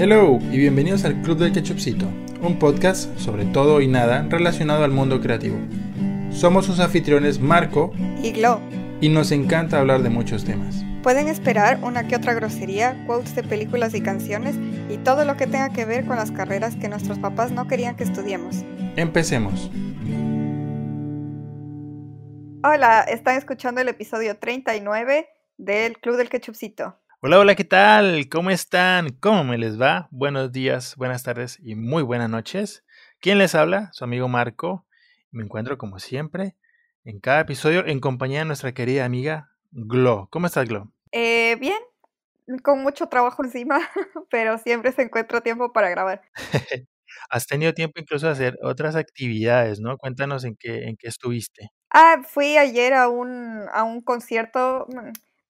Hello y bienvenidos al Club del Ketchupcito, un podcast sobre todo y nada relacionado al mundo creativo. Somos sus anfitriones Marco y Glo. Y nos encanta hablar de muchos temas. Pueden esperar una que otra grosería, quotes de películas y canciones y todo lo que tenga que ver con las carreras que nuestros papás no querían que estudiemos. Empecemos. Hola, están escuchando el episodio 39 del Club del Ketchupcito. Hola, hola, ¿qué tal? ¿Cómo están? ¿Cómo me les va? Buenos días, buenas tardes y muy buenas noches. ¿Quién les habla? Su amigo Marco. Me encuentro como siempre en cada episodio en compañía de nuestra querida amiga Glo. ¿Cómo estás, Glo? Eh, bien, con mucho trabajo encima, pero siempre se encuentra tiempo para grabar. Has tenido tiempo incluso de hacer otras actividades, ¿no? Cuéntanos en qué, en qué estuviste. Ah, fui ayer a un, a un concierto,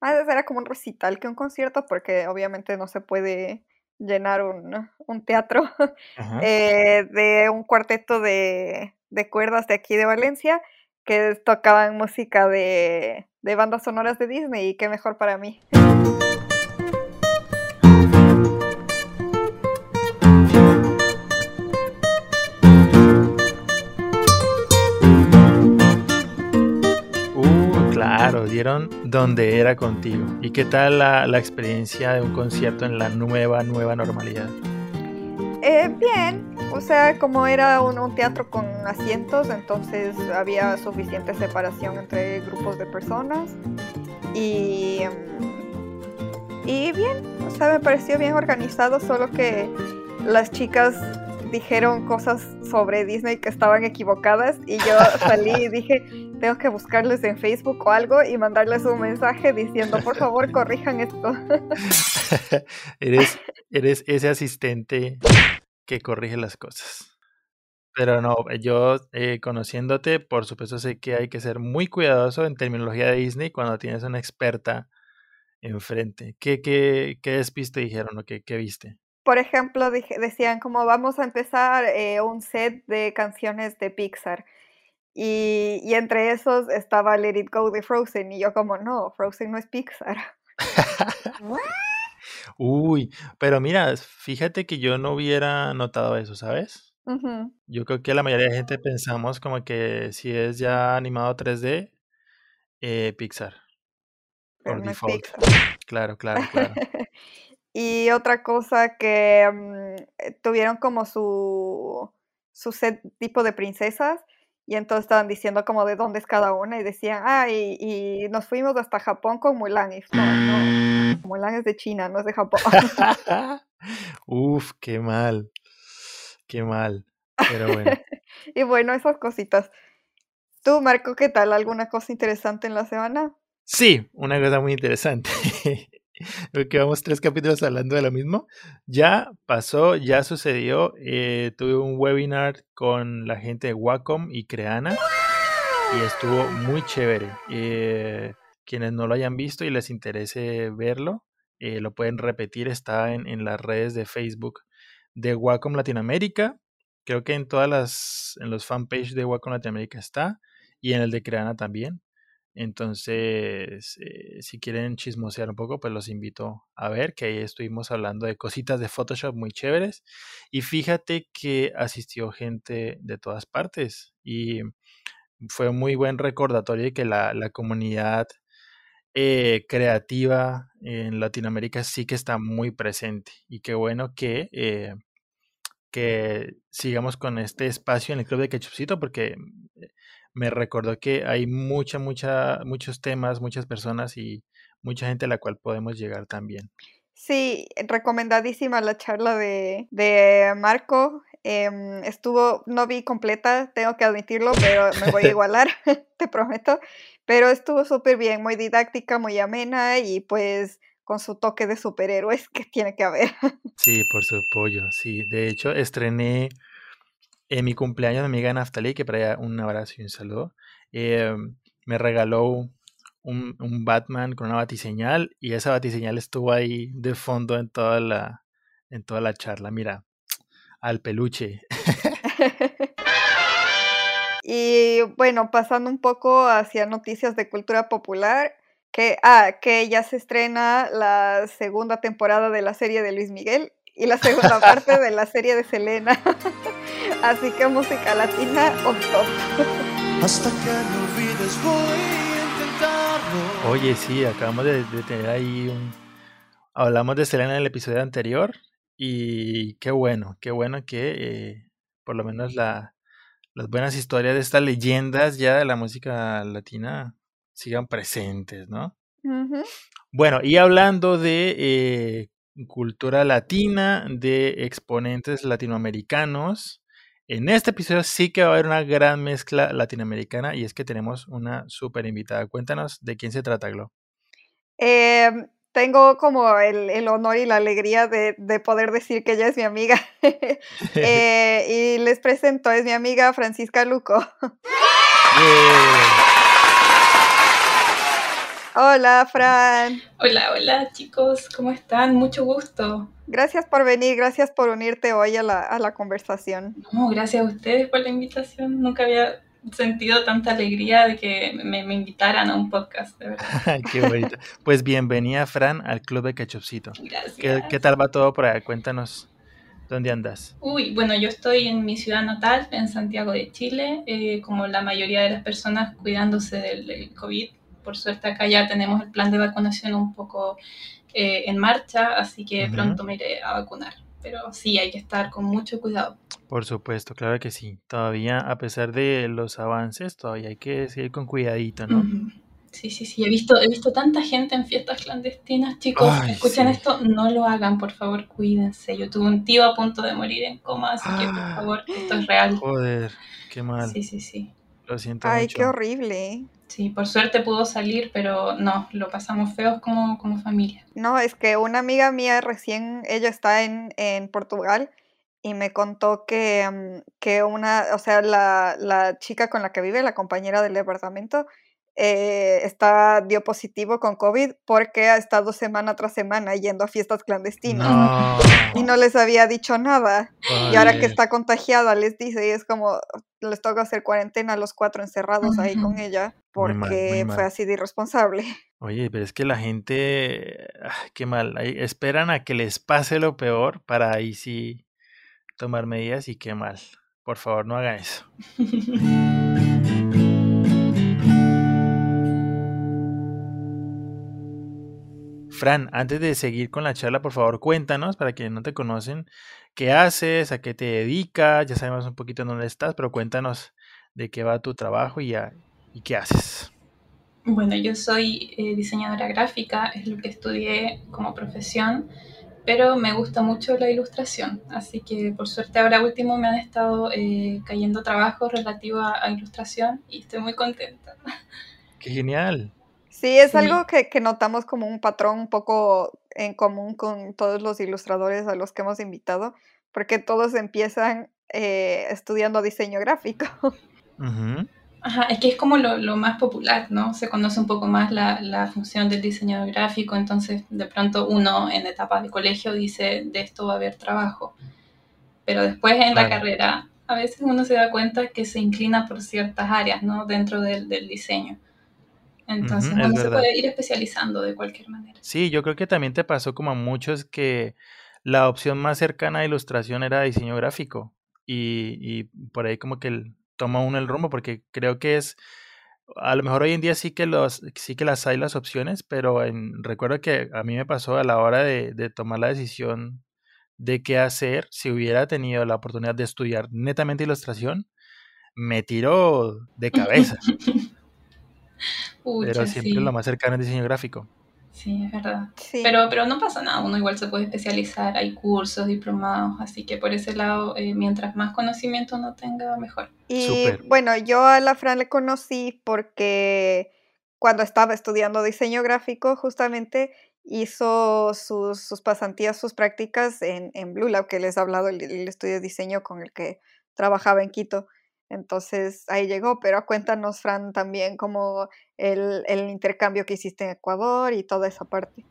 más era como un recital que un concierto, porque obviamente no se puede llenar un, un teatro eh, de un cuarteto de, de, cuerdas de aquí de Valencia que tocaban música de, de bandas sonoras de Disney y qué mejor para mí. Dieron donde era contigo. ¿Y qué tal la, experiencia de un concierto en la nueva, nueva normalidad? Eh, bien, o sea, como era un, teatro con asientos, entonces había suficiente separación entre grupos de personas. Y, y bien, o sea, me pareció bien organizado, solo que las chicas dijeron cosas sobre Disney que estaban equivocadas y yo salí y dije, tengo que buscarles en Facebook o algo y mandarles un mensaje diciendo, por favor, corrijan esto. eres, eres ese asistente que corrige las cosas. Pero no, yo eh, conociéndote, por supuesto sé que hay que ser muy cuidadoso en terminología de Disney cuando tienes una experta enfrente. ¿Qué, qué, qué despiste dijeron o qué, qué viste? por ejemplo, decían como vamos a empezar eh, un set de canciones de Pixar. Y, y, entre esos estaba Let It Go de Frozen. Y yo como, no, Frozen no es Pixar. Uy, pero mira, fíjate que yo no hubiera notado eso, ¿sabes? Yo creo que la mayoría de gente pensamos como que si es ya animado 3D, eh, Pixar. por default. Claro, claro, claro. Y otra cosa que mm, eh, tuvieron como su, su set tipo de princesas y entonces estaban diciendo como de dónde es cada una y decían, ah, y, nos fuimos hasta Japón con Mulan. Y no, no, Mulan es de China, no es de Japón. Uf, qué mal, qué mal, pero bueno. y bueno, esas cositas. Tú, Marco, ¿qué tal? ¿Alguna cosa interesante en la semana? Sí, una cosa muy interesante. que vamos tres capítulos hablando de lo mismo. Ya pasó, ya sucedió. Eh, tuve un webinar con la gente de Wacom y Creana y estuvo muy chévere. Eh, quienes no lo hayan visto y les interese verlo, eh, lo pueden repetir. Está en, en, las redes de Facebook de Wacom Latinoamérica. Creo que en todas las, en los fanpage de Wacom Latinoamérica está y en el de Creana también. Entonces, eh, si quieren chismosear un poco, pues los invito a ver que ahí estuvimos hablando de cositas de Photoshop muy chéveres. Y fíjate que asistió gente de todas partes y fue muy buen recordatorio de que la, comunidad eh, creativa en Latinoamérica sí que está muy presente. Y qué bueno que, eh, que sigamos con este espacio en el Club de Ketchupcito porque me recordó que hay mucha, mucha, muchos temas, muchas personas y mucha gente a la cual podemos llegar también. Sí, recomendadísima la charla de, de Marco. Em, estuvo, no vi completa, tengo que admitirlo, pero me voy a igualar, te prometo. Pero estuvo súper bien, muy didáctica, muy amena y pues con su toque de superhéroes que tiene que haber. Sí, por su apoyo, sí. De hecho, estrené en mi cumpleaños, mi amiga Naftali, que para ella un abrazo y un saludo, eh, me regaló un, un, Batman con una batiseñal y esa batiseñal estuvo ahí de fondo en toda la, en toda la charla. Mira, al peluche. y bueno, pasando un poco hacia noticias de cultura popular, que, ah, que ya se estrena la segunda temporada de la serie de Luis Miguel y la segunda parte de la serie de Selena. Así que música latina on top. Hasta que no olvides voy a intentarlo. Oye, sí, acabamos de, tener ahí un... Hablamos de Selena en el episodio anterior y qué bueno, qué bueno que eh, por lo menos la, las buenas historias de estas leyendas ya de la música latina sigan presentes, ¿no? Bueno, y hablando de eh, cultura latina, de exponentes latinoamericanos, en este episodio sí que va a haber una gran mezcla latinoamericana y es que tenemos una súper invitada. Cuéntanos de quién se trata, Glo. Em, tengo como el, honor y la alegría de, poder decir que ella es mi amiga. Eh, y les presento, es mi amiga Francisca Luco. Hola, Fran. Hola, hola chicos, ¿cómo están? Mucho gusto. Gracias por venir, gracias por unirte hoy a la, a la conversación. No, gracias a ustedes por la invitación. Nunca había sentido tanta alegría de que me, me invitaran a un podcast, de verdad. Qué bonito. Pues bienvenida, Fran, al Club de Ketchupcito. Gracias. ¿Qué, ¿Qué, tal va todo por allá? Cuéntanos. ¿Dónde andas? Uy, bueno, yo estoy en mi ciudad natal, en Santiago de Chile, eh, como la mayoría de las personas cuidándose del, del COVID por suerte acá ya tenemos el plan de vacunación un poco eh, en marcha, así que pronto me iré a vacunar. Pero sí, hay que estar con mucho cuidado. Por supuesto, claro que sí. Todavía, a pesar de los avances, todavía hay que seguir con cuidadito, ¿no? Sí, sí, sí. He visto, he visto tanta gente en fiestas clandestinas. Chicos, escuchen esto, no lo hagan, por favor, cuídense. Yo tuve un tío a punto de morir en coma, así que por ah. favor, esto es real. Joder, qué mal. Sí, sí, sí. Lo siento Ay, qué horrible. Sí, por suerte pudo salir, pero no, lo pasamos feos como, como familia. No, es que una amiga mía recién, ella está en, en Portugal y me contó que, mm, que una, o sea, la, la chica con la que vive, la compañera del departamento, eh, está, dio positivo con COVID porque ha estado semana tras semana yendo a fiestas clandestinas y no les había dicho nada. Y ahora que está contagiada les dice y es como, les toca hacer cuarentena los cuatro encerrados ahí con ella porque fue así de irresponsable. Oye, pero es que la gente, ah, qué mal, esperan a que les pase lo peor para ahí sí tomar medidas y qué mal. Por favor, no hagan eso. Fran, antes de seguir con la charla, por favor, cuéntanos, para quienes no te conocen, qué haces, a qué te dedicas, ya sabemos un poquito dónde estás, pero cuéntanos de qué va tu trabajo y, y qué haces. Bueno, yo soy eh, diseñadora gráfica, es lo que estudié como profesión, pero me gusta mucho la ilustración, así que por suerte ahora último me han estado eh, cayendo trabajos relativos a ilustración y estoy muy contenta. ¡Qué genial! Sí, es algo que, notamos como un patrón un poco en común con todos los ilustradores a los que hemos invitado, porque todos empiezan eh, estudiando diseño gráfico. Ajá, es que es como lo, más popular, ¿no? Se conoce un poco más la, función del diseño gráfico, entonces de pronto uno en etapa de colegio dice, de esto va a haber trabajo. Pero después en la carrera, a veces uno se da cuenta que se inclina por ciertas áreas, ¿no? Dentro del diseño. Entonces uno se puede ir especializando de cualquier manera. Sí, yo creo que también te pasó como a muchos que la opción más cercana a ilustración era diseño gráfico y, y por ahí como que toma uno el rumbo porque creo que es a lo mejor hoy en día sí que los sí que las hay las opciones pero en, recuerdo que a mí me pasó a la hora de, de tomar la decisión de qué hacer si hubiera tenido la oportunidad de estudiar netamente ilustración me tiró de cabeza pero siempre lo más cercano es diseño gráfico. Sí, es verdad. Pero, pero no pasa nada, uno igual se puede especializar, hay cursos, diplomados, así que por ese lado, eh, mientras más conocimiento uno tenga, mejor. Y bueno, yo a la Fran le conocí porque cuando estaba estudiando diseño gráfico, justamente hizo sus, sus pasantías, sus prácticas en, en Blue Lab, que les he hablado, el estudio de diseño con el que trabajaba en Quito. Entonces ahí llegó, pero cuéntanos, Fran, también como el, el, intercambio que hiciste en Ecuador y toda esa parte.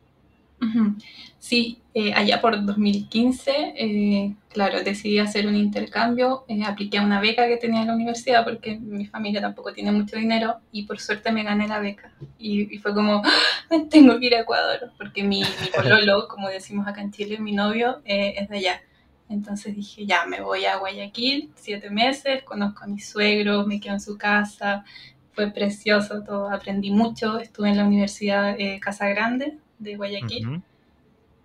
Sí, eh, allá por 2015, eh, claro, decidí hacer un intercambio, eh, apliqué a una beca que tenía en la universidad porque mi familia tampoco tiene mucho dinero y por suerte me gané la beca. Y, fue como, ¡Ah! tengo que ir a Ecuador porque mi, mi pololo, como decimos acá en Chile, mi novio es de allá. Entonces dije, ya, me voy a Guayaquil, siete meses, conozco a mi suegro, me quedo en su casa, fue precioso todo, aprendí mucho, estuve en la Universidad Casa Grande de Guayaquil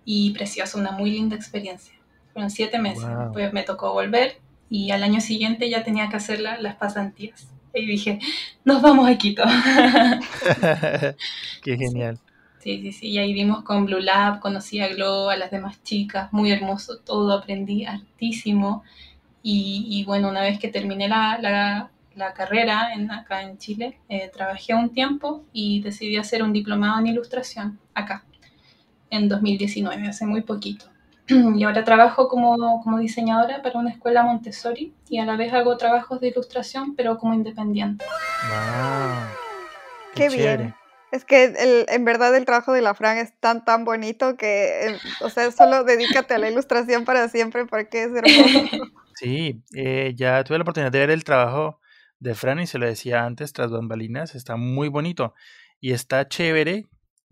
y precioso, una muy linda experiencia. Fueron siete meses, después me tocó volver y al año siguiente ya tenía que hacer las pasantías. Y dije, nos vamos a Quito. Qué genial. Sí, sí, sí, y ahí vimos con Blue Lab, conocí a Glo, a las demás chicas, muy hermoso todo, aprendí hartísimo. Y, bueno, una vez que terminé la, la, carrera en, acá en Chile, eh, trabajé un tiempo y decidí hacer un diplomado en ilustración acá, en 2019, hace muy poquito. Y ahora trabajo como, como diseñadora para una escuela Montessori y a la vez hago trabajos de ilustración, pero como independiente. Wow, ¡Qué, bien! Es que el, en verdad el trabajo de la Fran es tan, tan bonito que, eh, o sea, solo dedícate a la ilustración para siempre porque es hermoso. Sí, eh, ya tuve la oportunidad de ver el trabajo de Fran y se lo decía antes, tras bambalinas, está muy bonito y está chévere.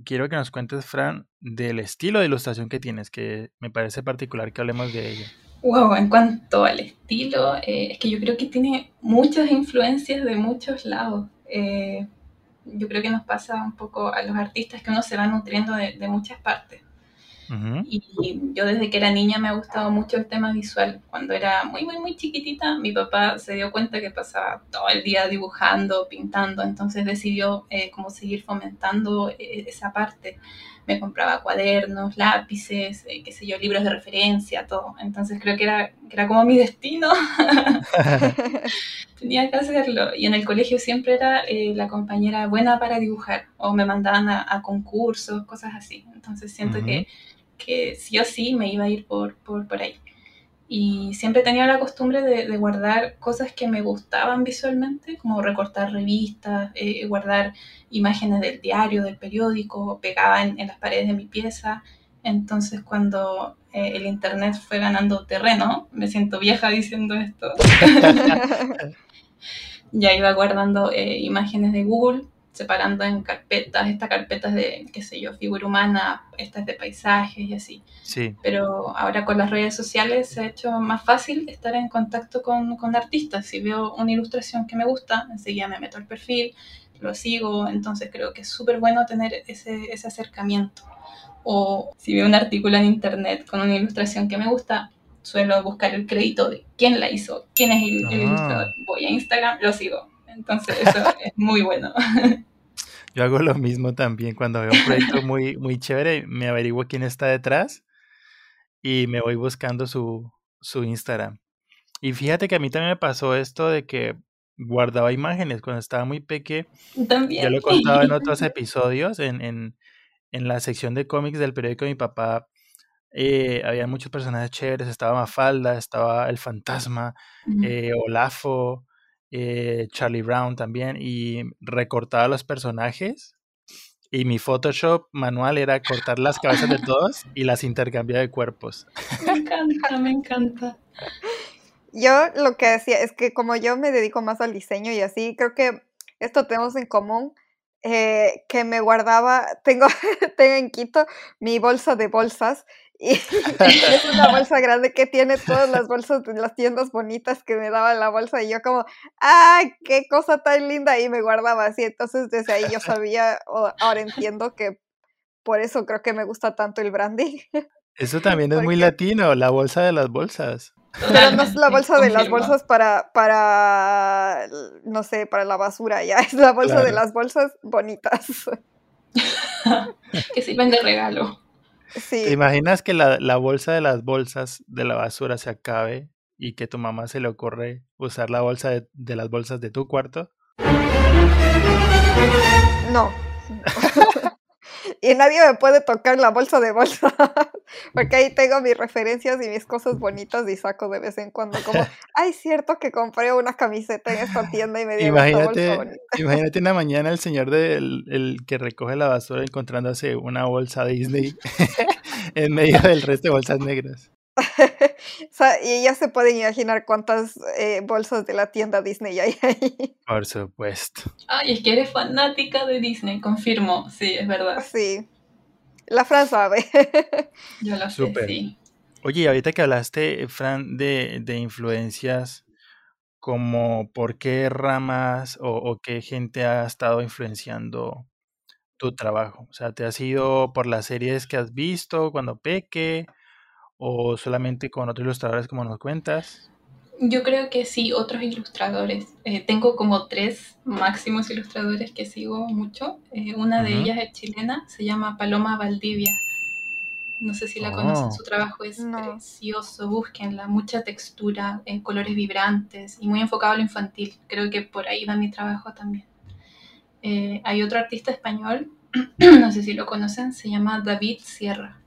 Quiero que nos cuentes, Fran, del estilo de ilustración que tienes, que me parece particular que hablemos de ello. Wow, en cuanto al estilo, eh, es que yo creo que tiene muchas influencias de muchos lados yo creo que nos pasa un poco a los artistas que uno se va nutriendo de, muchas partes. Y yo desde que era niña me ha gustado mucho el tema visual. Cuando era muy, muy, muy chiquitita, mi papá se dio cuenta que pasaba todo el día dibujando, pintando, entonces decidió eh, como seguir fomentando eh, esa parte me compraba cuadernos, lápices, eh, qué sé yo, libros de referencia, todo. Entonces creo que era, era como mi destino. Tenía que hacerlo. Y en el colegio siempre era eh, la compañera buena para dibujar o me mandaban a, concursos, cosas así. Entonces siento que, que sí o sí me iba a ir por, por, por ahí y siempre tenía la costumbre de, guardar cosas que me gustaban visualmente, como recortar revistas, eh, guardar imágenes del diario, del periódico, pegaba en, las paredes de mi pieza. Entonces cuando eh, el internet fue ganando terreno, me siento vieja diciendo esto, ya iba guardando eh, imágenes de Google separando en carpetas, estas carpetas de, qué sé yo, figura humana, estas de paisajes y así. Sí. Pero ahora con las redes sociales se ha hecho más fácil estar en contacto con, con artistas. Si veo una ilustración que me gusta, enseguida me meto al perfil, lo sigo, entonces creo que es súper bueno tener ese, ese acercamiento. O si veo un artículo en internet con una ilustración que me gusta, suelo buscar el crédito de quién la hizo, quién es el, el ah. ilustrador. Voy a Instagram, lo sigo entonces, eso es muy bueno. Yo hago lo mismo también cuando veo un proyecto muy, muy chévere, me averiguo quién está detrás y me voy buscando su, su Instagram. Y fíjate que a mí también me pasó esto de que guardaba imágenes cuando estaba muy peque. También. Ya lo he contado en otros episodios, en, en, en la sección de cómics del periódico de mi papá. Eh, había muchos personajes chéveres, estaba Mafalda, estaba el fantasma, eh, Olafo, eh, Charlie Brown también, y recortaba los personajes. Y mi Photoshop manual era cortar las cabezas de todos y las intercambiar de cuerpos. Me encanta, me encanta. Yo lo que decía es que como yo me dedico más al diseño y así, creo que esto tenemos en común, eh, que me guardaba, tengo, tengo en Quito mi bolsa de bolsas y es una bolsa grande que tiene todas las bolsas de las tiendas bonitas que me daba la bolsa y yo como, ¡ay, qué cosa tan linda! Y me guardaba así. Entonces desde ahí yo sabía, ahora entiendo que por eso creo que me gusta tanto el branding. Eso también es muy latino, la bolsa de las bolsas. Pero no es la bolsa de las bolsas para, para, no sé, para la basura, ya es la bolsa de las bolsas bonitas. que sirven de regalo. ¿Te imaginas que la, bolsa de las bolsas de la basura se acabe y que tu mamá se le ocurre usar la bolsa de, las bolsas de tu cuarto? No. y nadie me puede tocar la bolsa de bolsa, porque ahí tengo mis referencias y mis cosas bonitas y saco de vez en cuando como, ay, cierto que compré una camiseta en esta tienda y me dio imagínate, esta bolsa Imagínate una mañana el señor del el que recoge la basura encontrándose una bolsa Disney en medio del resto de bolsas negras. y ya se pueden imaginar cuántas eh, bolsas de la tienda Disney hay ahí. Por supuesto. Ay, es que eres fanática de Disney, confirmo, sí, es verdad. Sí. La Fran sabe. Yo lo sé, sí. Oye, ahorita que hablaste, Fran, de, de influencias, como por qué ramas o, o, qué gente ha estado influenciando tu trabajo. O sea, ¿te ha sido por las series que has visto cuando peque? O solamente con otros ilustradores como nos cuentas? Yo creo que sí, otros ilustradores. Eh, tengo como tres máximos ilustradores que sigo mucho. Eh, una de ellas es chilena, se llama Paloma Valdivia. No sé si la conocen, oh. su trabajo es precioso, búsquenla, mucha textura, eh, colores vibrantes y muy enfocado a lo infantil. Creo que por ahí va mi trabajo también. hay otro artista español, no sé si lo conocen, se llama David Sierra.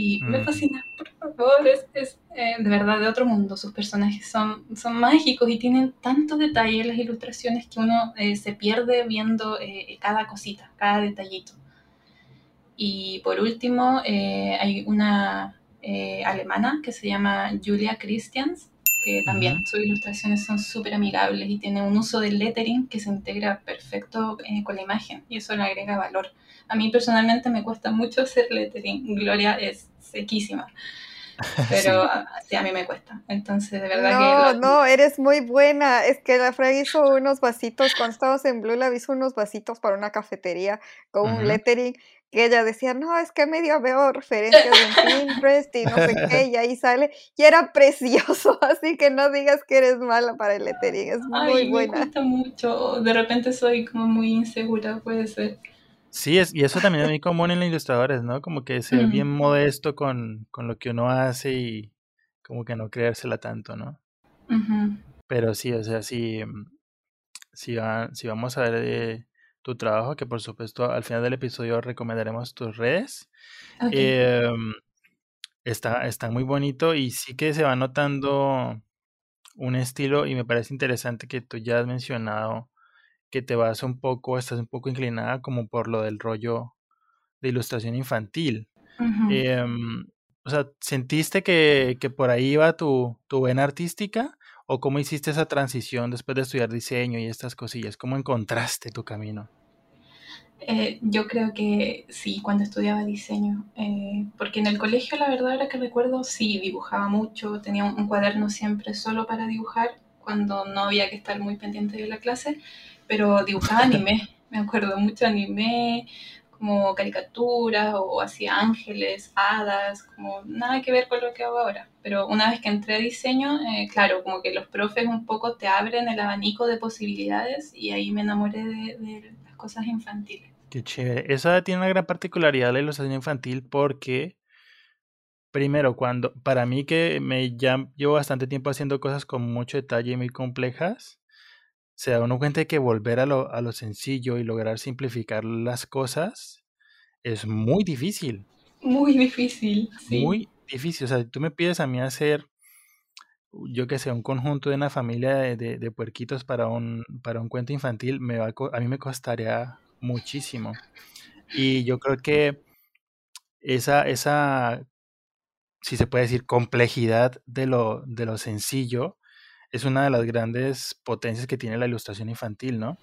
Y me fascina, por favor, es, eh, de verdad de otro mundo. Sus personajes son, son mágicos y tienen tantos detalles en las ilustraciones que uno eh, se pierde viendo eh, cada cosita, cada detallito. Y por último, hay una alemana que se llama Julia Christians, que también sus ilustraciones son súper amigables y tiene un uso del lettering que se integra perfecto con la imagen y eso le agrega valor. A mí personalmente me cuesta mucho hacer lettering. Gloria es sequísima. Pero sí. a mí me cuesta. Entonces, de verdad no, que. No, eres muy buena. Es que la Frey hizo unos vasitos. Cuando estábamos en Blue Lab, hizo unos vasitos para una cafetería con un lettering. Que ella decía, no, es que medio veo referencias en Pinterest y no sé qué, y ahí sale. Y era precioso, así que no digas que eres mala para el lettering. Es muy buena. Me cuesta mucho. De repente soy como muy insegura, puede ser. Sí, es, y eso también es muy común en los ilustradores, ¿no? Como que ser bien modesto con, con, lo que uno hace y como que no creérsela tanto, ¿no? Pero sí, o sea, si, si, si vamos a ver eh, tu trabajo, que por supuesto al final del episodio recomendaremos tus redes, em, está, está muy bonito y sí que se va notando un estilo y me parece interesante que tú ya has mencionado que te vas un poco, estás un poco inclinada como por lo del rollo de ilustración infantil. Em, o sea, ¿sentiste que, que, por ahí iba tu, tu vena artística? ¿O cómo hiciste esa transición después de estudiar diseño y estas cosillas? ¿Cómo encontraste tu camino? Eh, yo creo que sí, cuando estudiaba diseño, eh, porque en el colegio la verdad era que recuerdo, sí, dibujaba mucho, tenía un, cuaderno siempre solo para dibujar, cuando no había que estar muy pendiente de la clase, pero dibujaba anime, me acuerdo mucho anime, como caricaturas o hacía ángeles, hadas, como nada que ver con lo que hago ahora. Pero una vez que entré a diseño, eh, claro, como que los profes un poco te abren el abanico de posibilidades y ahí me enamoré de, las cosas infantiles. Qué chévere. Esa tiene una gran particularidad la ilustración infantil porque, primero, cuando, para mí que me ya llevo bastante tiempo haciendo cosas con mucho detalle y muy complejas, se da uno cuenta de que volver a lo, a lo sencillo y lograr simplificar las cosas es muy difícil. Muy difícil, sí. Muy difícil. O sea, si tú me pides a mí hacer, yo que sé, un conjunto de una familia de, de, puerquitos para un, para un cuento infantil, me va a, a mí me costaría muchísimo. Y yo creo que esa, esa, si se puede decir, complejidad de lo, de lo sencillo, es una de las grandes potencias que tiene la ilustración infantil, ¿no?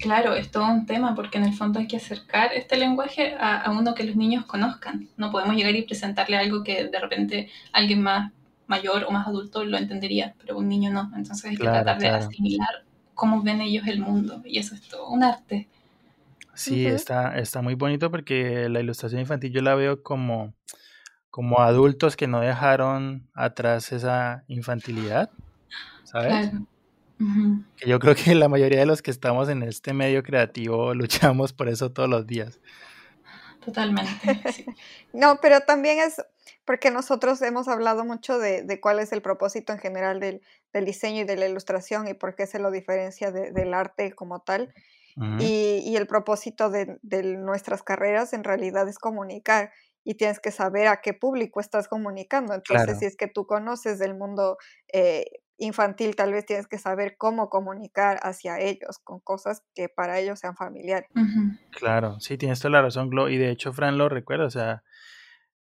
Claro, es todo un tema porque en el fondo hay que acercar este lenguaje a, uno que los niños conozcan. No podemos llegar y presentarle algo que de repente alguien más mayor o más adulto lo entendería, pero un niño no. Entonces hay que tratar de asimilar cómo ven ellos el mundo y eso es todo un arte. Sí, está, está muy bonito porque la ilustración infantil yo la veo como, como adultos que no dejaron atrás esa infantilidad ¿sabes? Que yo creo que la mayoría de los que estamos en este medio creativo luchamos por eso todos los días. Totalmente. no, pero también es porque nosotros hemos hablado mucho de, cuál es el propósito en general del, diseño y de la ilustración y por qué se lo diferencia del arte como tal. y, el propósito de, nuestras carreras en realidad es comunicar y tienes que saber a qué público estás comunicando. Entonces, si es que tú conoces del mundo eh, infantil, tal vez tienes que saber cómo comunicar hacia ellos con cosas que para ellos sean familiares. Claro, sí, tienes toda la razón, Glo. Y de hecho, Fran lo recuerda, o sea,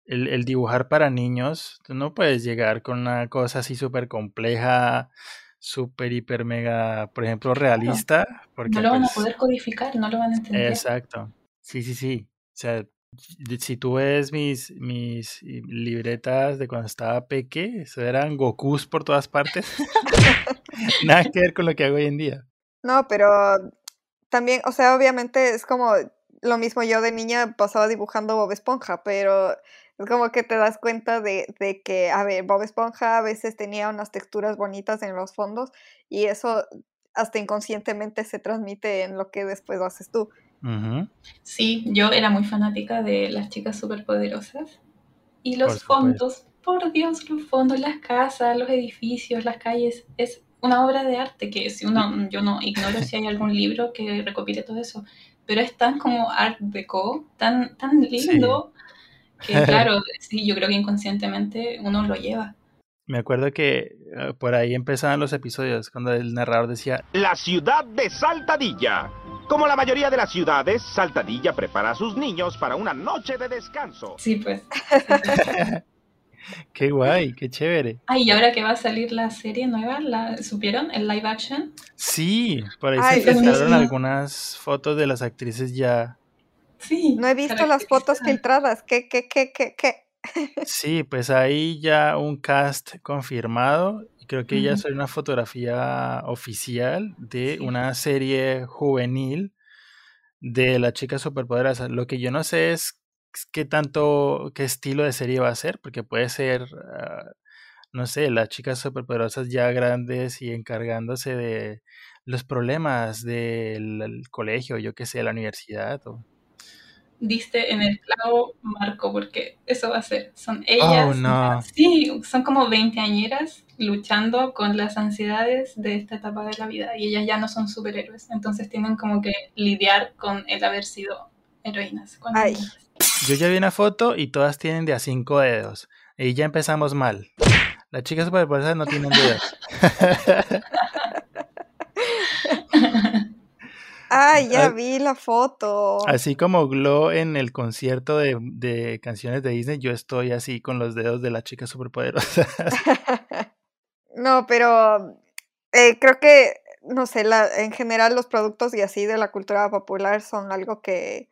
el, dibujar para niños, tú no puedes llegar con una cosa así súper compleja, súper, hiper, mega, por ejemplo, realista. Porque, no lo van a pues poder codificar, no lo van a entender. Exacto. Sí, sí, sí. O sea, si tú ves mis, mis libretas de cuando estaba peque, eran Gokus por todas partes. Nada que ver con lo que hago hoy en día. No, pero también, o sea, obviamente es como lo mismo yo de niña pasaba dibujando Bob Esponja, pero es como que te das cuenta de, de, que, a ver, Bob Esponja a veces tenía unas texturas bonitas en los fondos y eso hasta inconscientemente se transmite en lo que después haces tú. Sí, yo era muy fanática de las chicas superpoderosas. Y los fondos, por Dios, los fondos, las casas, los edificios, las calles, es una obra de arte que si uno, yo no ignoro si hay algún libro que recopile todo eso, pero es tan como art deco, tan, tan lindo, que claro, sí, yo creo que inconscientemente uno lo lleva. Me acuerdo que eh, por ahí empezaban los episodios cuando el narrador decía La ciudad de Saltadilla. Como la mayoría de las ciudades, Saltadilla prepara a sus niños para una noche de descanso. Sí, pues. qué guay, qué chévere. Ay, y ahora que va a salir la serie nueva, ¿la supieron? ¿El live action? Sí, por ahí se filtraron algunas fotos de las actrices ya. Sí. No he visto las fotos filtradas. ¿Qué, qué, qué, qué, qué? Sí, pues ahí ya un cast confirmado. Creo que ya es una fotografía oficial de una serie juvenil de la chica superpoderosa. Lo que yo no sé es qué tanto, qué estilo de serie va a ser, porque puede ser, ah, no sé, las chicas superpoderosas ya grandes y encargándose de los problemas del colegio, yo qué sé, la universidad. O diste en el clavo, Marco, porque eso va a ser. Son ellas. Oh, sí, son como veinteañeras luchando con las ansiedades de esta etapa de la vida y ellas ya no son superhéroes, entonces tienen como que lidiar con el haber sido heroínas. Yo ya vi una foto y todas tienen de a cinco dedos y ya empezamos mal. Las chicas superpoderosas no tienen dedos. Ay, ya vi la foto. Así como Glow en el concierto de, canciones de Disney, yo estoy así con los dedos de la chica superpoderosa. no, pero eh, creo que, no sé, la, en general los productos y así de la cultura popular son algo que,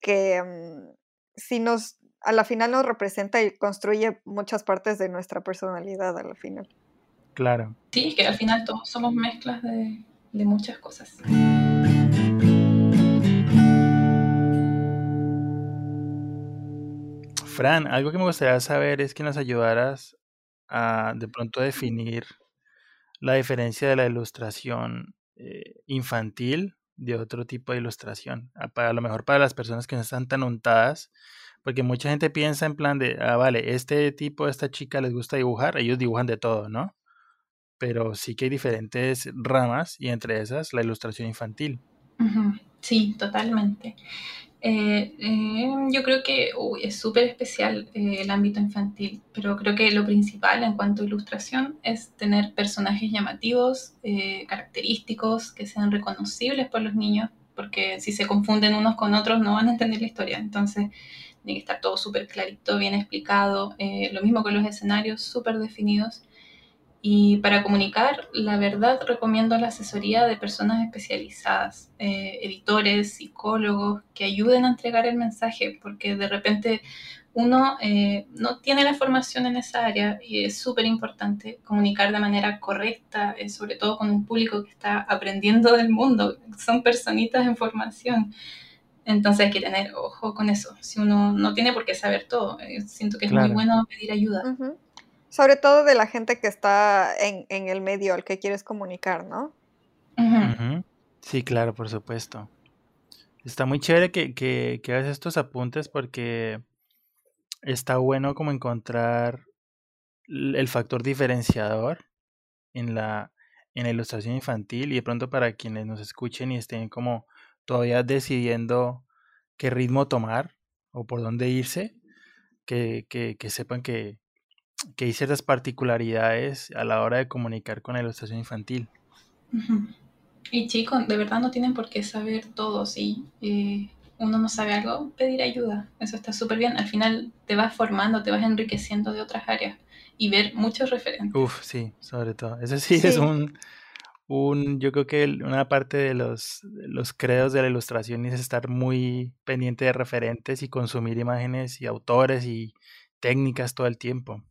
que mm, si nos, a la final nos representa y construye muchas partes de nuestra personalidad a la final. Claro. Sí, que al final todos somos mezclas de, de muchas cosas. Fran, algo que me gustaría saber es que nos ayudaras a de pronto definir la diferencia de la ilustración eh, infantil de otro tipo de ilustración. A, para, lo mejor para las personas que no están tan untadas, porque mucha gente piensa en plan de, ah, vale, este tipo, esta chica les gusta dibujar, ellos dibujan de todo, ¿no? Pero sí que hay diferentes ramas y entre esas la ilustración infantil. Sí, totalmente. Eh, eh, yo creo que es súper especial eh, el ámbito infantil, pero creo que lo principal en cuanto a ilustración es tener personajes llamativos, característicos, que sean reconocibles por los niños, porque si se confunden unos con otros no van a entender la historia. Entonces, tiene que estar todo súper clarito, bien explicado. lo mismo con los escenarios súper definidos. Y para comunicar, la verdad recomiendo la asesoría de personas especializadas, eh, editores, psicólogos, que ayuden a entregar el mensaje, porque de repente uno eh, no tiene la formación en esa área y es súper importante comunicar de manera correcta, eh, sobre todo con un público que está aprendiendo del mundo, son personitas en formación. Entonces hay que tener ojo con eso. Si uno no tiene por qué saber todo, siento que es muy bueno pedir ayuda. Sobre todo de la gente que está en, el medio al que quieres comunicar, ¿no? Sí, claro, por supuesto. Está muy chévere que, que, que hagas estos apuntes porque está bueno como encontrar el factor diferenciador en la, en la ilustración infantil y de pronto para quienes nos escuchen y estén como todavía decidiendo qué ritmo tomar o por dónde irse, que, que, sepan que, que, hay ciertas particularidades a la hora de comunicar con la ilustración infantil. Y chicos, de verdad no tienen por qué saber todo, si eh, uno no sabe algo, pedir ayuda, eso está súper bien, al final te vas formando, te vas enriqueciendo de otras áreas y ver muchos referentes. Uf, sí, sobre todo, eso sí, es un, un, yo creo que una parte de los, los credos de la ilustración es estar muy pendiente de referentes y consumir imágenes y autores y técnicas todo el tiempo.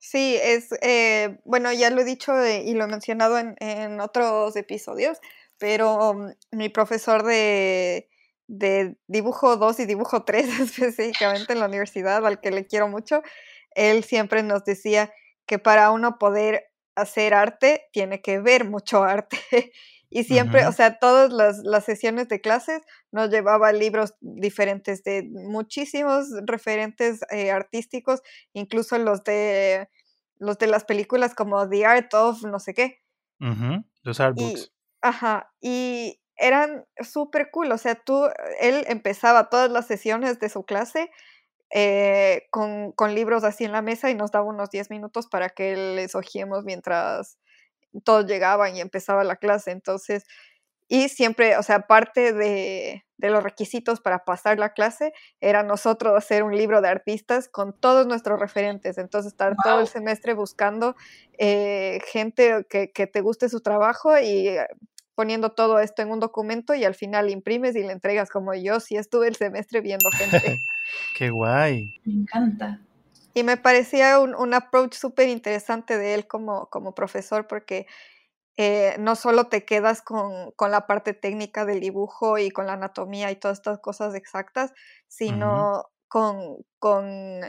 Sí, es, eh, bueno, ya lo he dicho eh, y lo he mencionado en, otros episodios, pero mm, mi profesor de, de dibujo 2 y dibujo 3 específicamente en la universidad, al que le quiero mucho, él siempre nos decía que para uno poder hacer arte tiene que ver mucho arte. Y siempre, o sea, todas las, sesiones de clases nos llevaba libros diferentes de muchísimos referentes eh, artísticos, incluso los de los de las películas como The Art of no sé qué. Los art books. ajá, y eran súper cool, o sea, tú, él empezaba todas las sesiones de su clase eh, con, con, libros así en la mesa y nos daba unos 10 minutos para que les ojiemos mientras todos llegaban y empezaba la clase. Entonces, y siempre, o sea, parte de, de, los requisitos para pasar la clase era nosotros hacer un libro de artistas con todos nuestros referentes. Entonces, estar todo el semestre buscando eh, gente que, que, te guste su trabajo y eh, poniendo todo esto en un documento y al final imprimes y le entregas como yo si estuve el semestre viendo gente. Qué guay. Me encanta. Y me parecía un, un approach súper interesante de él como, como profesor porque eh, no solo te quedas con, con, la parte técnica del dibujo y con la anatomía y todas estas cosas exactas, sino con, con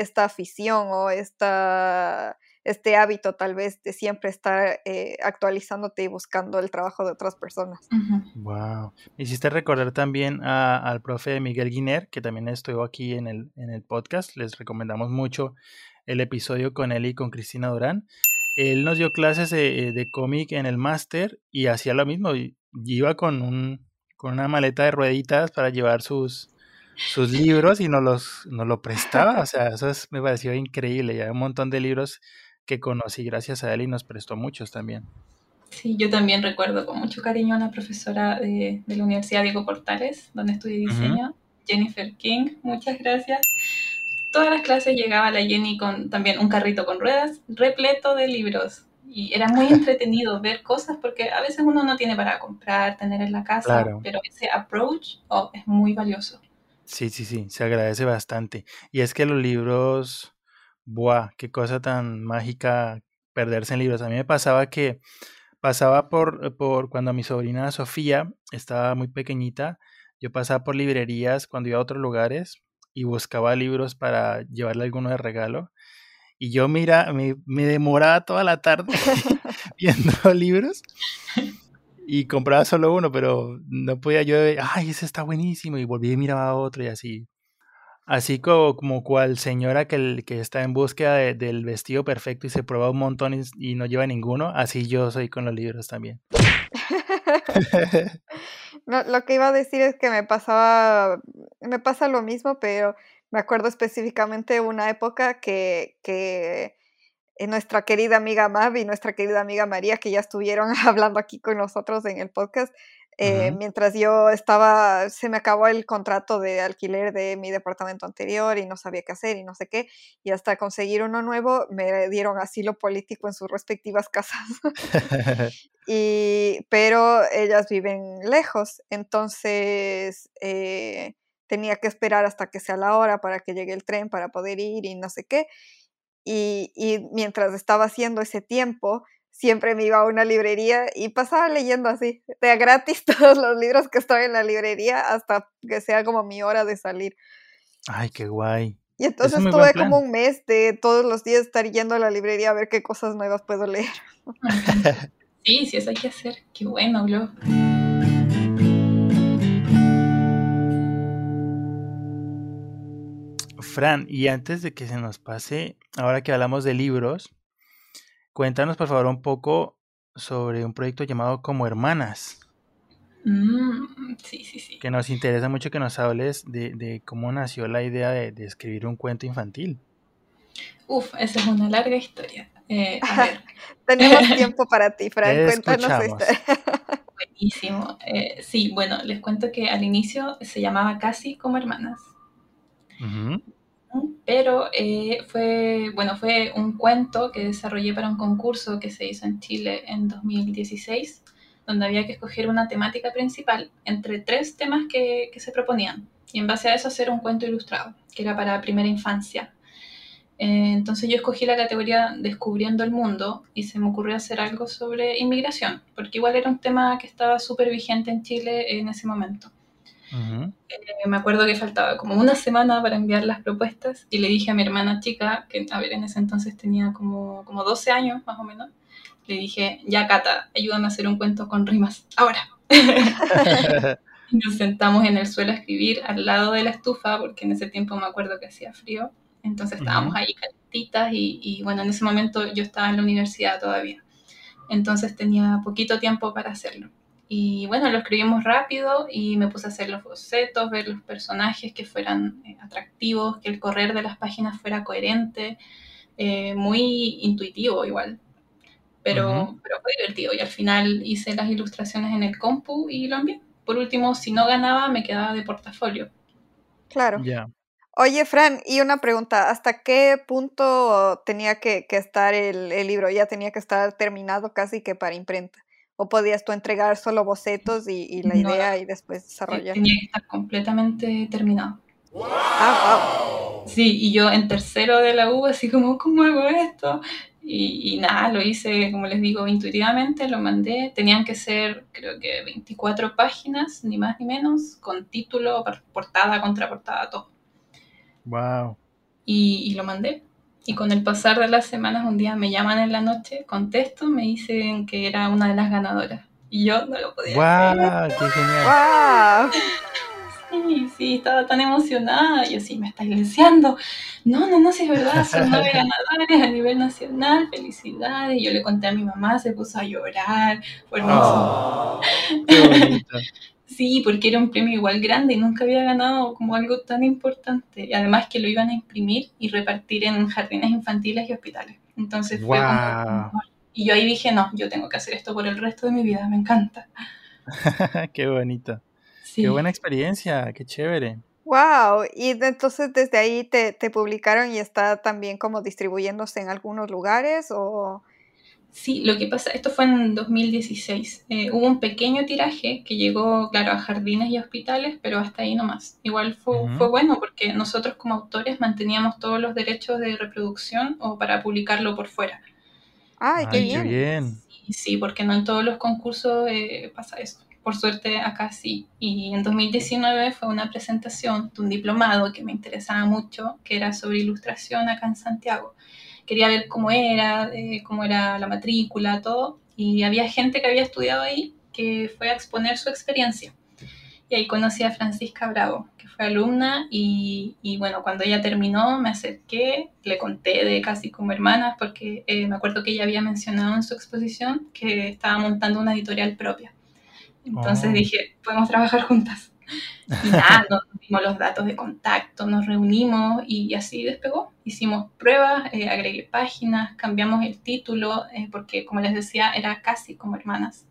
esta afición o esta este hábito tal vez de siempre estar eh, actualizándote y buscando el trabajo de otras personas. Wow. Me hiciste recordar también al profe Miguel Guiner, que también estuvo aquí en el, en el podcast. Les recomendamos mucho el episodio con él y con Cristina Durán. Él nos dio clases de, de cómic en el máster y hacía lo mismo. Iba con, un, con una maleta de rueditas para llevar sus, sus libros y nos los nos lo prestaba. O sea, eso me pareció increíble. Ya un montón de libros que conocí gracias a él y nos prestó muchos también. Sí, yo también recuerdo con mucho cariño a una profesora de, de la Universidad Diego Portales, donde estudié diseño, Jennifer King, muchas gracias. Todas las clases llegaba la Jenny con también un carrito con ruedas repleto de libros. Y era muy entretenido ver cosas porque a veces uno no tiene para comprar, tener en la casa, pero ese approach oh, es muy valioso. Sí, sí, sí, se agradece bastante. Y es que los libros Buah, qué cosa tan mágica perderse en libros. A mí me pasaba que pasaba por, por cuando mi sobrina Sofía estaba muy pequeñita, yo pasaba por librerías cuando iba a otros lugares y buscaba libros para llevarle alguno de regalo. Y yo, mira, me, me demoraba toda la tarde viendo libros y compraba solo uno, pero no podía yo, ay, ese está buenísimo, y volví y miraba otro y así. Así como, como cual señora que, que está en búsqueda del vestido perfecto y se prueba un montón y, no lleva ninguno, así yo soy con los libros también. lo que iba a decir es que me pasaba, me pasa lo mismo, pero me acuerdo específicamente una época que, que nuestra querida amiga Mav y nuestra querida amiga María, que ya estuvieron hablando aquí con nosotros en el podcast, eh, mientras yo estaba, se me acabó el contrato de alquiler de mi departamento anterior y no sabía qué hacer y no sé qué, y hasta conseguir uno nuevo me dieron asilo político en sus respectivas casas. y, pero ellas viven lejos, entonces eh, tenía que esperar hasta que sea la hora para que llegue el tren para poder ir y no sé qué. Y, y mientras estaba haciendo ese tiempo, siempre me iba a una librería y pasaba leyendo así, de gratis todos los libros que estaban en la librería hasta que sea como mi hora de salir. Ay, qué guay. Y entonces tuve como un mes de todos los días estar yendo a la librería a ver qué cosas nuevas puedo leer. sí, sí, eso hay que hacer. Qué bueno, Glo. Fran, y antes de que se nos pase, ahora que hablamos de libros, Cuéntanos, por favor, un poco sobre un proyecto llamado Como Hermanas. Mm, sí, sí, sí. Que nos interesa mucho que nos hables de, cómo nació la idea de, escribir un cuento infantil. Uf, esa es una larga historia. Eh, Tenemos tiempo para ti, Frank. Cuéntanos Buenísimo. Eh, sí, bueno, les cuento que al inicio se llamaba Casi como Hermanas. Pero eh, fue, bueno, fue un cuento que desarrollé para un concurso que se hizo en Chile en 2016, donde había que escoger una temática principal entre tres temas que, que se proponían. Y en base a eso hacer un cuento ilustrado, que era para primera infancia. Eh, entonces yo escogí la categoría Descubriendo el Mundo y se me ocurrió hacer algo sobre inmigración, porque igual era un tema que estaba súper vigente en Chile en ese momento. Eh, me acuerdo que faltaba como una semana para enviar las propuestas y le dije a mi hermana chica, que a ver, en ese entonces tenía como, como 12 años más o menos, le dije, ya Cata, ayúdame a hacer un cuento con rimas, ahora. Nos sentamos en el suelo a escribir al lado de la estufa, porque en ese tiempo me acuerdo que hacía frío, entonces estábamos ahí calentitas y, y bueno, en ese momento yo estaba en la universidad todavía, entonces tenía poquito tiempo para hacerlo. Y bueno, lo escribimos rápido y me puse a hacer los bocetos, ver los personajes que fueran eh, atractivos, que el correr de las páginas fuera coherente, eh, muy intuitivo igual. Pero, pero fue divertido y al final hice las ilustraciones en el compu y lo envié. Por último, si no ganaba, me quedaba de portafolio. Claro. Oye, Fran, y una pregunta, ¿hasta qué punto tenía que, estar el, el, libro? ¿Ya tenía que estar terminado casi que para imprenta? ¿O podías tú entregar solo bocetos y, la idea y después desarrollar? Tenía que estar completamente terminado. Ah, Sí, y yo en tercero de la U, así como, ¿cómo hago esto? Y, nada, lo hice, como les digo, intuitivamente, lo mandé. Tenían que ser, creo que 24 páginas, ni más ni menos, con título, portada, contraportada, todo. Wow. y lo mandé. Y con el pasar de las semanas, un día me llaman en la noche, contesto, me dicen que era una de las ganadoras. Y yo no lo podía ¡Guau! ¡Qué genial! Sí, sí, estaba tan emocionada. Y así, me estáis deseando. No, no, no, si es verdad, son nueve ganadores a nivel nacional. Felicidades. Yo le conté a mi mamá, se puso a llorar. Fue hermoso. qué Sí, porque era un premio igual grande y nunca había ganado como algo tan importante. Y además que lo iban a imprimir y repartir en jardines infantiles y hospitales. Entonces fue como... Y yo ahí dije, no, yo tengo que hacer esto por el resto de mi vida, me encanta. qué bonito. Qué buena experiencia, qué chévere. Wow, y entonces desde ahí te, te publicaron y está también como distribuyéndose en algunos lugares o... Sí, lo que pasa, esto fue en 2016. Eh, hubo un pequeño tiraje que llegó, claro, a jardines y hospitales, pero hasta ahí nomás. Igual fue, fue bueno porque nosotros como autores manteníamos todos los derechos de reproducción o para publicarlo por fuera. ¡Ay, qué bien! Sí, porque no en todos los concursos eh, pasa eso. Por suerte acá sí. Y en 2019 fue una presentación de un diplomado que me interesaba mucho, que era sobre ilustración acá en Santiago quería ver cómo era, eh, cómo era la matrícula, todo. Y había gente que había estudiado ahí que fue a exponer su experiencia. Y ahí conocí a Francisca Bravo, que fue alumna y, y bueno, cuando ella terminó me acerqué, le conté de casi como hermanas, porque eh, me acuerdo que ella había mencionado en su exposición que estaba montando una editorial propia. Entonces oh. dije, podemos trabajar juntas. Y nada, nos dimos los datos de contacto, nos reunimos y así despegó. Hicimos pruebas, eh, agregué páginas, cambiamos el título, eh, porque como les decía, era casi como hermanas.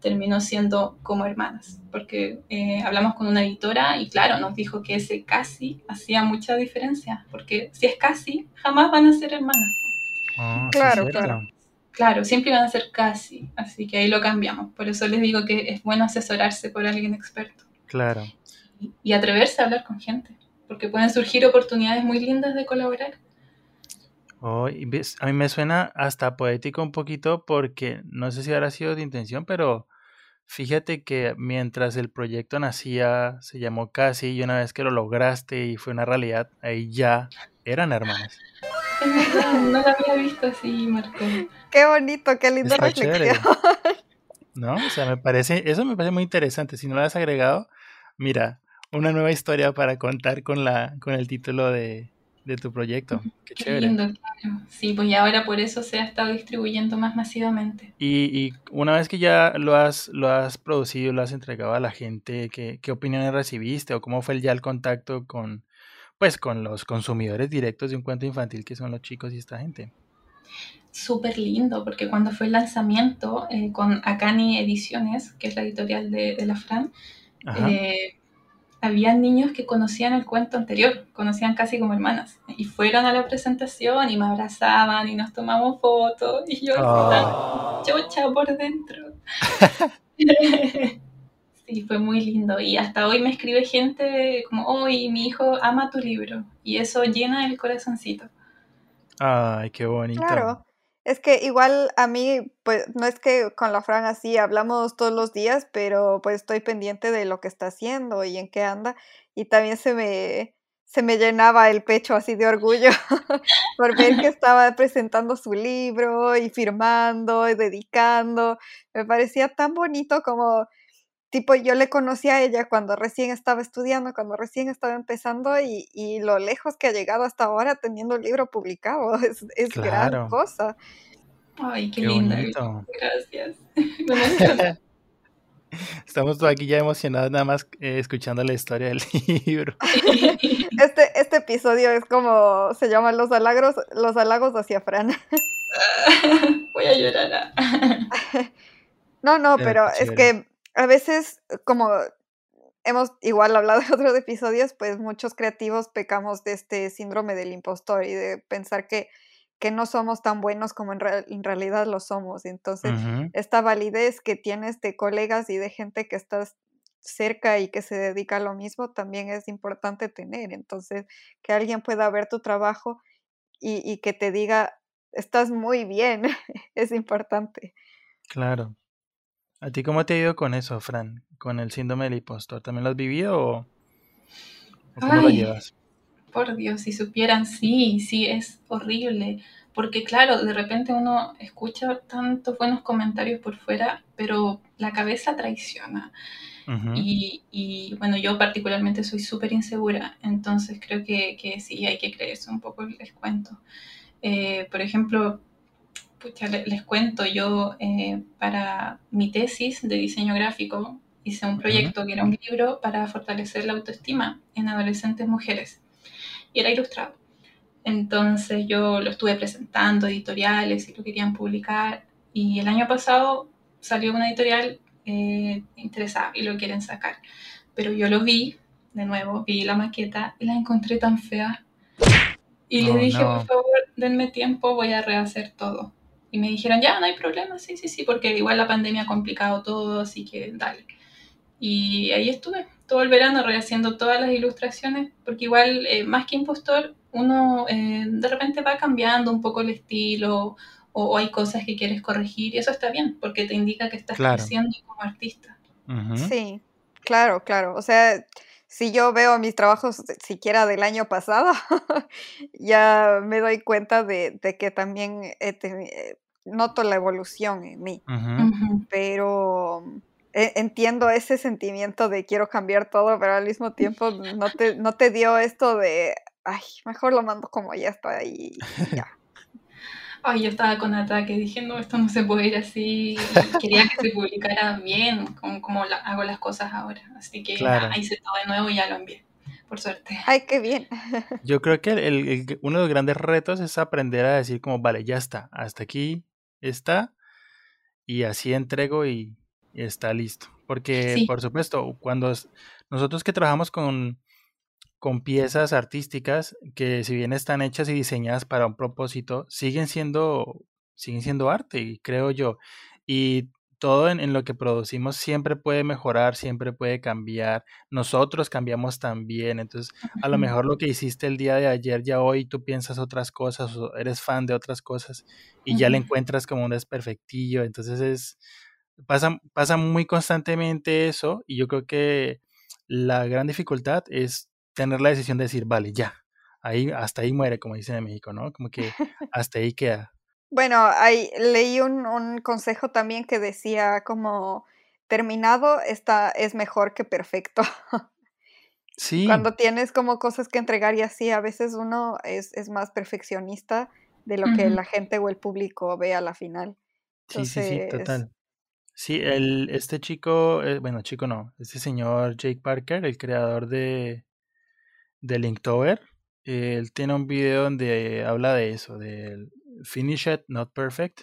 Terminó siendo como hermanas, porque eh, hablamos con una editora y claro, nos dijo que ese casi hacía mucha diferencia, porque si es casi, jamás van a ser hermanas. Ah, claro, claro. Claro, siempre van a ser casi, así que ahí lo cambiamos. Por eso les digo que es bueno asesorarse por alguien experto. Claro. Y, atreverse a hablar con gente, porque pueden surgir oportunidades muy lindas de colaborar. Oh, a mí me suena hasta poético un poquito porque no sé si habrá sido de intención, pero fíjate que mientras el proyecto nacía, se llamó Casi, y una vez que lo lograste y fue una realidad, ahí ya eran hermanas. no lo había visto así, Marco. Qué bonito, qué lindo reflexión. ¿No? O sea, me parece, eso me parece muy interesante. Si no lo has agregado, mira, una nueva historia para contar con, la, con el título de, de tu proyecto. Qué, chévere. Lindo, claro. Sí, pues ya ahora por eso se ha estado distribuyendo más masivamente. Y, una vez que ya lo has, lo has producido, lo has entregado a la gente, ¿qué, qué opiniones recibiste o cómo fue ya el contacto con, pues, con los consumidores directos de un cuento infantil que son los chicos y esta gente? Súper lindo, porque cuando fue el lanzamiento eh, con Akani Ediciones, que es la editorial de, de la Fran, eh, había niños que conocían el cuento anterior, conocían casi como hermanas, y fueron a la presentación y me abrazaban y nos tomamos fotos, y yo oh. chocha por dentro. sí, fue muy lindo, y hasta hoy me escribe gente como, hoy mi hijo ama tu libro, y eso llena el corazoncito. Ay, qué bonito. Claro. Es que igual a mí, pues no es que con la Fran así hablamos todos los días, pero pues estoy pendiente de lo que está haciendo y en qué anda. Y también se me, se me llenaba el pecho así de orgullo por ver que estaba presentando su libro y firmando y dedicando. Me parecía tan bonito como tipo, yo le conocí a ella cuando recién estaba estudiando, cuando recién estaba empezando y, y lo lejos que ha llegado hasta ahora teniendo el libro publicado. Es, es gran cosa. Ay, qué, lindo. Gracias. Estamos aquí ya emocionados nada más eh, escuchando la historia del libro. Este, este episodio es como se llaman los halagos, los halagos hacia Fran. Voy a llorar. No, no, pero es que a veces, como hemos igual hablado en otros episodios, pues muchos creativos pecamos de este síndrome del impostor y de pensar que, que no somos tan buenos como en, realidad lo somos. Entonces, esta validez que tienes de colegas y de gente que estás cerca y que se dedica a lo mismo también es importante tener. Entonces, que alguien pueda ver tu trabajo y, y que te diga, estás muy bien, es importante. Claro. ¿A ti cómo te ha ido con eso, Fran? ¿Con el síndrome del impostor? ¿También lo has vivido o, cómo lo llevas? Por Dios, si supieran, sí, sí, es horrible. Porque claro, de repente uno escucha tantos buenos comentarios por fuera, pero la cabeza traiciona. y, bueno, yo particularmente soy súper insegura, entonces creo que, que, sí, hay que creerse un poco el descuento. Eh, por ejemplo, les, cuento, yo eh, para mi tesis de diseño gráfico hice un proyecto que era un libro para fortalecer la autoestima en adolescentes mujeres y era ilustrado. Entonces yo lo estuve presentando, editoriales y lo querían publicar y el año pasado salió una editorial eh, interesada y lo quieren sacar. Pero yo lo vi, de nuevo, vi la maqueta y la encontré tan fea. Y le oh, dije, por favor, denme tiempo, voy a rehacer todo. Y me dijeron, ya, no hay problema, sí, sí, sí, porque igual la pandemia ha complicado todo, así que dale. Y ahí estuve todo el verano rehaciendo todas las ilustraciones, porque igual, eh, más que impostor, uno eh, de repente va cambiando un poco el estilo o, hay cosas que quieres corregir y eso está bien, porque te indica que estás creciendo como artista. Sí, claro, claro. O sea, si yo veo mis trabajos siquiera del año pasado, ya me doy cuenta de, que también he, noto la evolución en mí, pero e, entiendo ese sentimiento de quiero cambiar todo, pero al mismo tiempo no te, no te dio esto de, ay, mejor lo mando como ya está ahí. Ya. Ay, yo estaba con ataque, diciendo esto no se puede ir así. quería que se publicara bien, como, hago las cosas ahora. Así que ahí se todo de nuevo y ya lo envié por suerte. Ay, qué bien. Yo creo que el, uno de los grandes retos es aprender a decir como, vale, ya está, hasta aquí está y así entrego y, está listo. Porque, por supuesto, cuando nosotros que trabajamos con, con piezas artísticas que si bien están hechas y diseñadas para un propósito, siguen siendo, siguen siendo arte, creo yo. Y todo en, lo que producimos siempre puede mejorar, siempre puede cambiar. Nosotros cambiamos también. Entonces, a lo mejor lo que hiciste el día de ayer, ya hoy tú piensas otras cosas o eres fan de otras cosas y ya le encuentras como un desperfectillo. Entonces, es, pasa, pasa muy constantemente eso y yo creo que la gran dificultad es tener la decisión de decir, vale, ya, ahí, hasta ahí muere, como dicen en México, ¿no? Como que hasta ahí queda. Bueno, hay, leí un, consejo también que decía como terminado está, es mejor que perfecto. Sí. Cuando tienes como cosas que entregar y así, a veces uno es, más perfeccionista de lo que la gente o el público ve a la final. sí, sí, sí, total. Sí, el, este chico, eh, bueno, chico no, este señor Jake Parker, el creador de, de Linktober, él tiene un video donde habla de eso, del finish it, not perfect.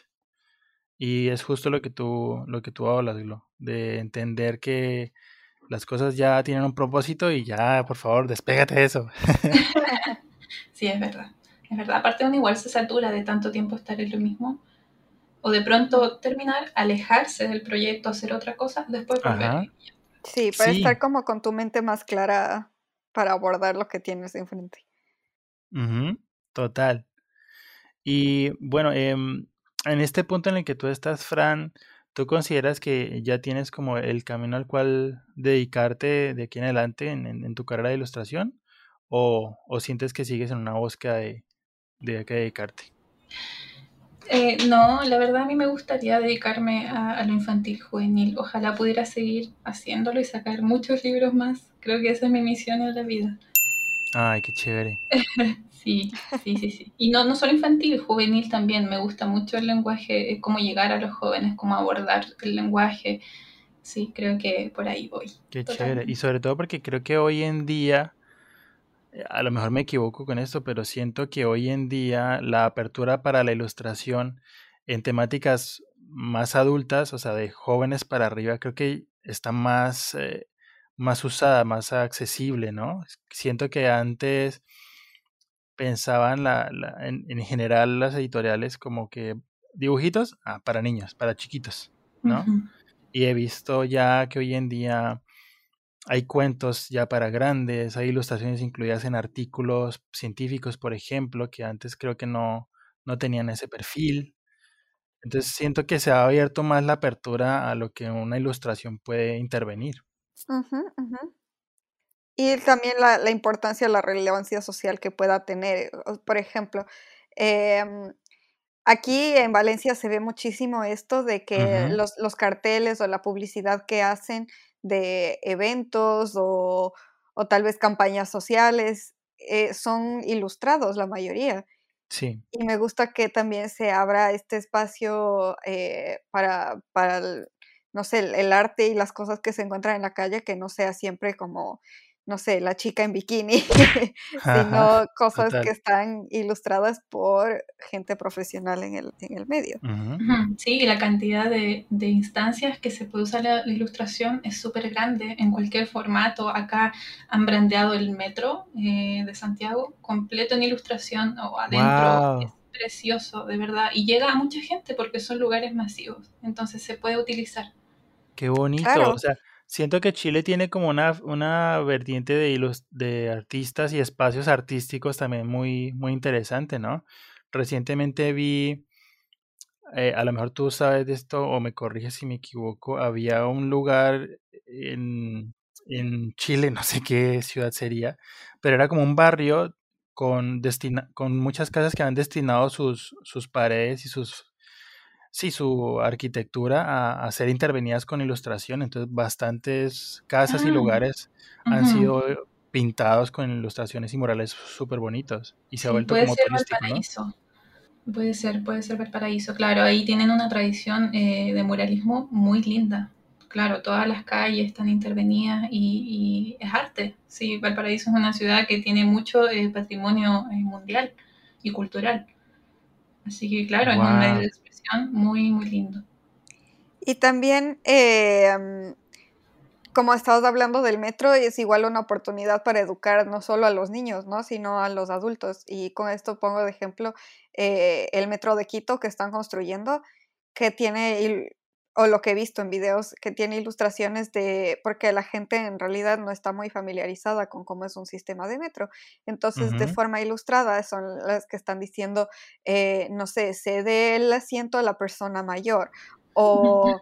Y es justo lo que tú, lo que tú hablas, de entender que las cosas ya tienen un propósito y ya, por favor, despégate de eso. sí, es verdad. Es verdad. Aparte uno igual se satura de tanto tiempo estar en lo mismo. O de pronto terminar, alejarse del proyecto, hacer otra cosa, después volver. Sí, para estar como con tu mente más clara para abordar lo que tienes enfrente. Total. Y bueno, em, en este punto en el que tú estás, Fran, ¿tú consideras que ya tienes como el camino al cual dedicarte de aquí en adelante en, tu carrera de ilustración? ¿O, sientes que sigues en una búsqueda de, de qué dedicarte? Eh, no, la verdad a mí me gustaría dedicarme a, a, lo infantil juvenil. Ojalá pudiera seguir haciéndolo y sacar muchos libros más. Creo que esa es mi misión en la vida. Ay, qué chévere. Sí, sí, sí, sí. Y no, no solo infantil, juvenil también. Me gusta mucho el lenguaje, cómo llegar a los jóvenes, cómo abordar el lenguaje. Sí, creo que por ahí voy. Qué chévere. Y sobre todo porque creo que hoy en día, a lo mejor me equivoco con esto, pero siento que hoy en día la apertura para la ilustración en temáticas más adultas, o sea, de jóvenes para arriba, creo que está más, eh, más usada, más accesible, ¿no? Siento que antes pensaban la, en, general las editoriales como que dibujitos ah, para niños, para chiquitos, ¿no? Y he visto ya que hoy en día hay cuentos ya para grandes, hay ilustraciones incluidas en artículos científicos, por ejemplo, que antes creo que no, no tenían ese perfil. Entonces siento que se ha abierto más la apertura a lo que una ilustración puede intervenir. Y también la, la, importancia, la relevancia social que pueda tener. Por ejemplo, em, aquí en Valencia se ve muchísimo esto de que los, los, carteles o la publicidad que hacen de eventos o, o tal vez campañas sociales eh, son ilustrados la mayoría. Sí. Y me gusta que también se abra este espacio eh, para, para no sé, el arte y las cosas que se encuentran en la calle, que no sea siempre como no sé, la chica en bikini, sino cosas que están ilustradas por gente profesional en el, en el medio. Sí, la cantidad de, de, instancias que se puede usar la, ilustración es súper grande en cualquier formato. Acá han brandeado el metro eh, de Santiago completo en ilustración o adentro. Es precioso, de verdad. Y llega a mucha gente porque son lugares masivos. Entonces se puede utilizar. Qué bonito. O sea, Siento que Chile tiene como una, una vertiente de, de artistas y espacios artísticos también muy, muy interesante, ¿no? Recientemente vi, eh, a lo mejor tú sabes de esto o me corriges si me equivoco, había un lugar en, en Chile, no sé qué ciudad sería, pero era como un barrio con, destina con muchas casas que han destinado sus, sus paredes y sus sí, su arquitectura a, ser intervenidas con ilustración. Entonces, bastantes casas y ah, lugares han sido pintados con ilustraciones y murales súper bonitos. Y se ha vuelto como turístico, Puede ser, puede ser Valparaíso. Claro, ahí tienen una tradición eh, de muralismo muy linda. Claro, todas las calles están intervenidas y, es arte. Sí, Valparaíso es una ciudad que tiene mucho eh, patrimonio eh, mundial y cultural. Así que claro, es un medio muy, muy lindo. Y también, eh, como estabas hablando del metro, es igual una oportunidad para educar no solo a los niños, ¿no? sino a los adultos. Y con esto pongo de ejemplo eh, el metro de Quito que están construyendo, que tiene o lo que he visto en videos que tiene ilustraciones de, porque la gente en realidad no está muy familiarizada con cómo es un sistema de metro. Entonces, de forma ilustrada son las que están diciendo, eh, no sé, cede el asiento a la persona mayor o...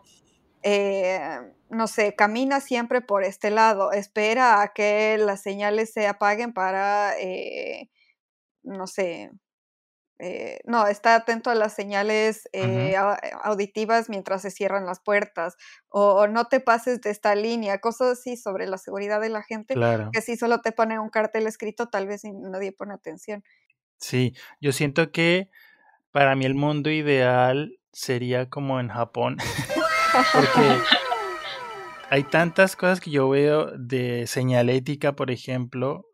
Eh, no sé, camina siempre por este lado, espera a que las señales se apaguen para, eh, no sé, eh, no, está atento a las señales eh, auditivas mientras se cierran las puertas, o, no te pases de esta línea, cosas así sobre la seguridad de la gente, que si solo te pone un cartel escrito, tal vez nadie pone atención. Sí, yo siento que para mí el mundo ideal sería como en Japón, porque hay tantas cosas que yo veo de señalética, por ejemplo,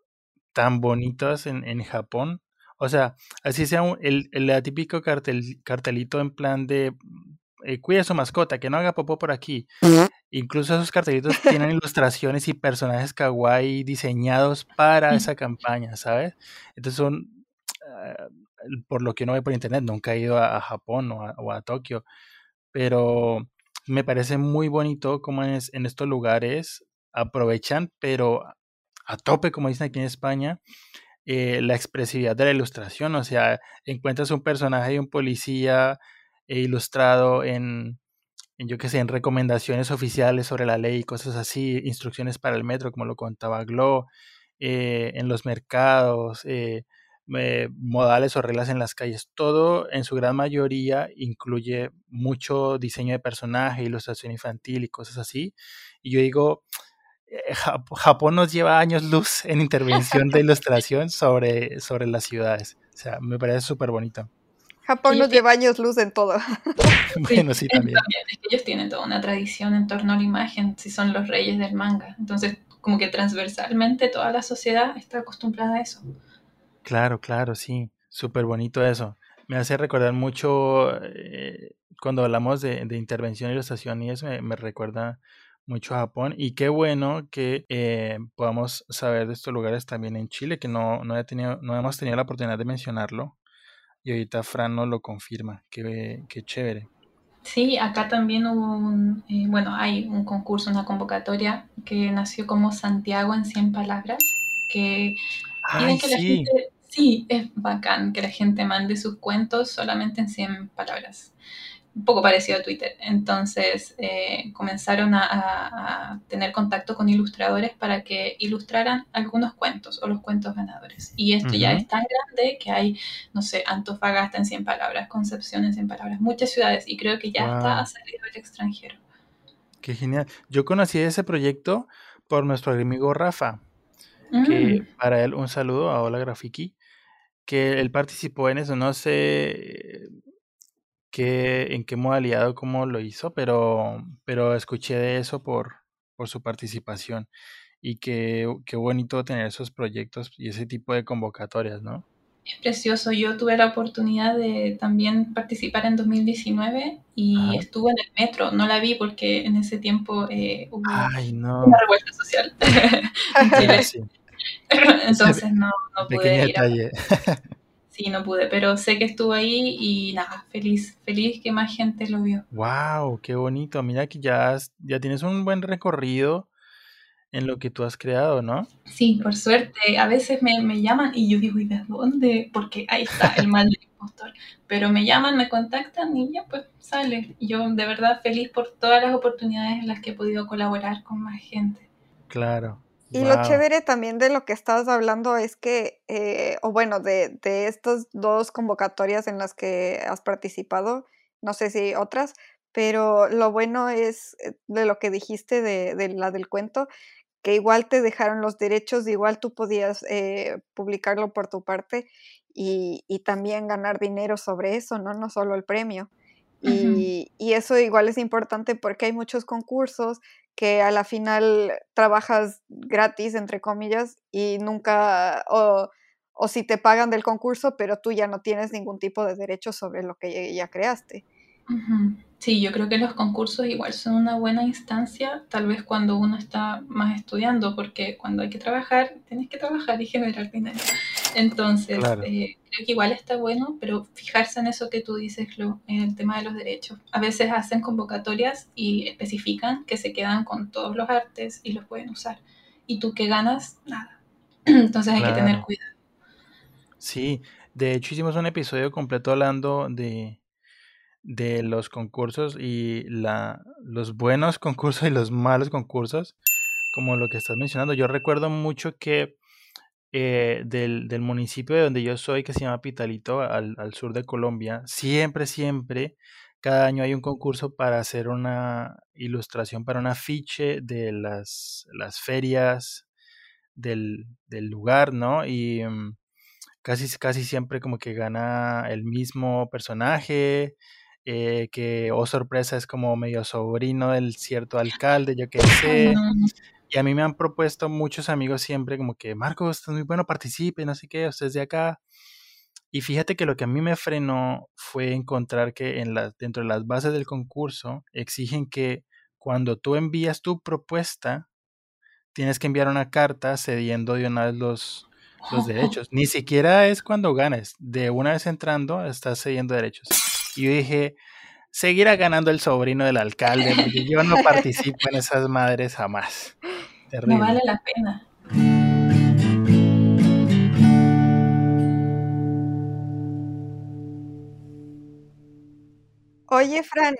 tan bonitas en, en Japón o sea, así sea el, el atípico cartel, cartelito en plan de eh, cuida a su mascota, que no haga popó por aquí. Incluso esos cartelitos tienen ilustraciones y personajes kawaii diseñados para esa campaña, ¿sabes? Entonces son, ah, por lo que uno ve por internet, nunca he ido a, Japón o a, o a, Tokio, pero me parece muy bonito cómo en, en estos lugares aprovechan, pero a tope, como dicen aquí en España, eh, la expresividad de la ilustración, o sea, encuentras un personaje de un policía eh, ilustrado en, yo qué sé, en recomendaciones oficiales sobre la ley y cosas así, instrucciones para el metro, como lo contaba Glo, eh, en los mercados, modales o reglas en las calles, todo en su gran mayoría incluye mucho diseño de personaje, ilustración infantil y cosas así. Y yo digo, Japón nos lleva años luz en intervención de ilustración sobre, sobre las ciudades. O sea, me parece súper bonito. Japón nos lleva años luz en todo. bueno, sí, también. ellos tienen toda una tradición en torno a la imagen, si son los reyes del manga. Entonces, como que transversalmente toda la sociedad está acostumbrada a eso. Claro, claro, sí. Súper bonito eso. Me hace recordar mucho eh, cuando hablamos de, de intervención, ilustración y eso, me recuerda mucho Japón y qué bueno que eh, podamos saber de estos lugares también en Chile, que no, no, he tenido, no hemos tenido la oportunidad de mencionarlo y ahorita Fran nos lo confirma, qué, qué chévere. Sí, acá también hubo un, eh, bueno, hay un concurso, una convocatoria que nació como Santiago en 100 palabras, que Ay, que la gente, sí, es bacán que la gente mande sus cuentos solamente en 100 palabras un poco parecido a Twitter. Entonces eh, comenzaron a, tener contacto con ilustradores para que ilustraran algunos cuentos o los cuentos ganadores. Y esto ya es tan grande que hay, no sé, Antofagasta en 100 palabras, Concepción en 100 palabras, muchas ciudades y creo que ya está a salir del extranjero. Qué genial. Yo conocí ese proyecto por nuestro amigo Rafa, que mm. para él un saludo a Hola Grafiki, que él participó en eso, no sé en qué modalidad o cómo lo hizo, pero, pero escuché de eso por, por su participación. Y qué, qué bonito tener esos proyectos y ese tipo de convocatorias, ¿no? Es precioso. Yo tuve la oportunidad de también participar en 2019 y estuve en el metro. No la vi porque en ese tiempo eh, hubo una revuelta social. Entonces no, no pude ir. Sí, no pude, pero sé que estuvo ahí y nada, feliz, feliz que más gente lo vio. ¡Wow! ¡Qué bonito! Mira que ya, ya tienes un buen recorrido en lo que tú has creado, ¿no? Sí, por suerte. A veces me, llaman y yo digo, ¿y de dónde? Porque ahí está el mal del impostor. Pero me llaman, me contactan y ya pues sale. Yo de verdad feliz por todas las oportunidades en las que he podido colaborar con más gente. Claro. Y lo chévere también de lo que estabas hablando es que, eh, o bueno, de, de estas dos convocatorias en las que has participado, no sé si otras, pero lo bueno es eh, de lo que dijiste de, de la del cuento, que igual te dejaron los derechos, igual tú podías eh, publicarlo por tu parte y, y, también ganar dinero sobre eso, ¿no? No solo el premio. Y, y, eso igual es importante porque hay muchos concursos que a la final trabajas gratis, entre comillas, y nunca, o, o, si te pagan del concurso, pero tú ya no tienes ningún tipo de derecho sobre lo que ya creaste. Sí, yo creo que los concursos igual son una buena instancia, tal vez cuando uno está más estudiando, porque cuando hay que trabajar, tienes que trabajar y generar dinero. Entonces, eh, creo que igual está bueno, pero fijarse en eso que tú dices, Lo, en el tema de los derechos. A veces hacen convocatorias y especifican que se quedan con todos los artes y los pueden usar. Y tú que ganas, nada. Entonces hay que tener cuidado. Sí, de hecho hicimos un episodio completo hablando de, de los concursos y la, los buenos concursos y los malos concursos, como lo que estás mencionando. Yo recuerdo mucho que eh, del, del, municipio de donde yo soy, que se llama Pitalito, al, al, sur de Colombia, siempre, siempre, cada año hay un concurso para hacer una ilustración para un afiche de las, las ferias del, del, lugar, ¿no? Y mm, casi, casi siempre como que gana el mismo personaje, eh, que, oh sorpresa, es como medio sobrino del cierto alcalde, yo qué sé. Y a mí me han propuesto muchos amigos siempre como que, Marcos, estás muy bueno, participe, no sé qué, usted es de acá. Y fíjate que lo que a mí me frenó fue encontrar que en la, dentro de las bases del concurso exigen que cuando tú envías tu propuesta, tienes que enviar una carta cediendo de una vez los, los derechos. Ni siquiera es cuando ganes. De una vez entrando, estás cediendo derechos. Y yo dije, seguirá ganando el sobrino del alcalde, porque yo no participo en esas madres jamás. No vale la pena. Oye, Fran,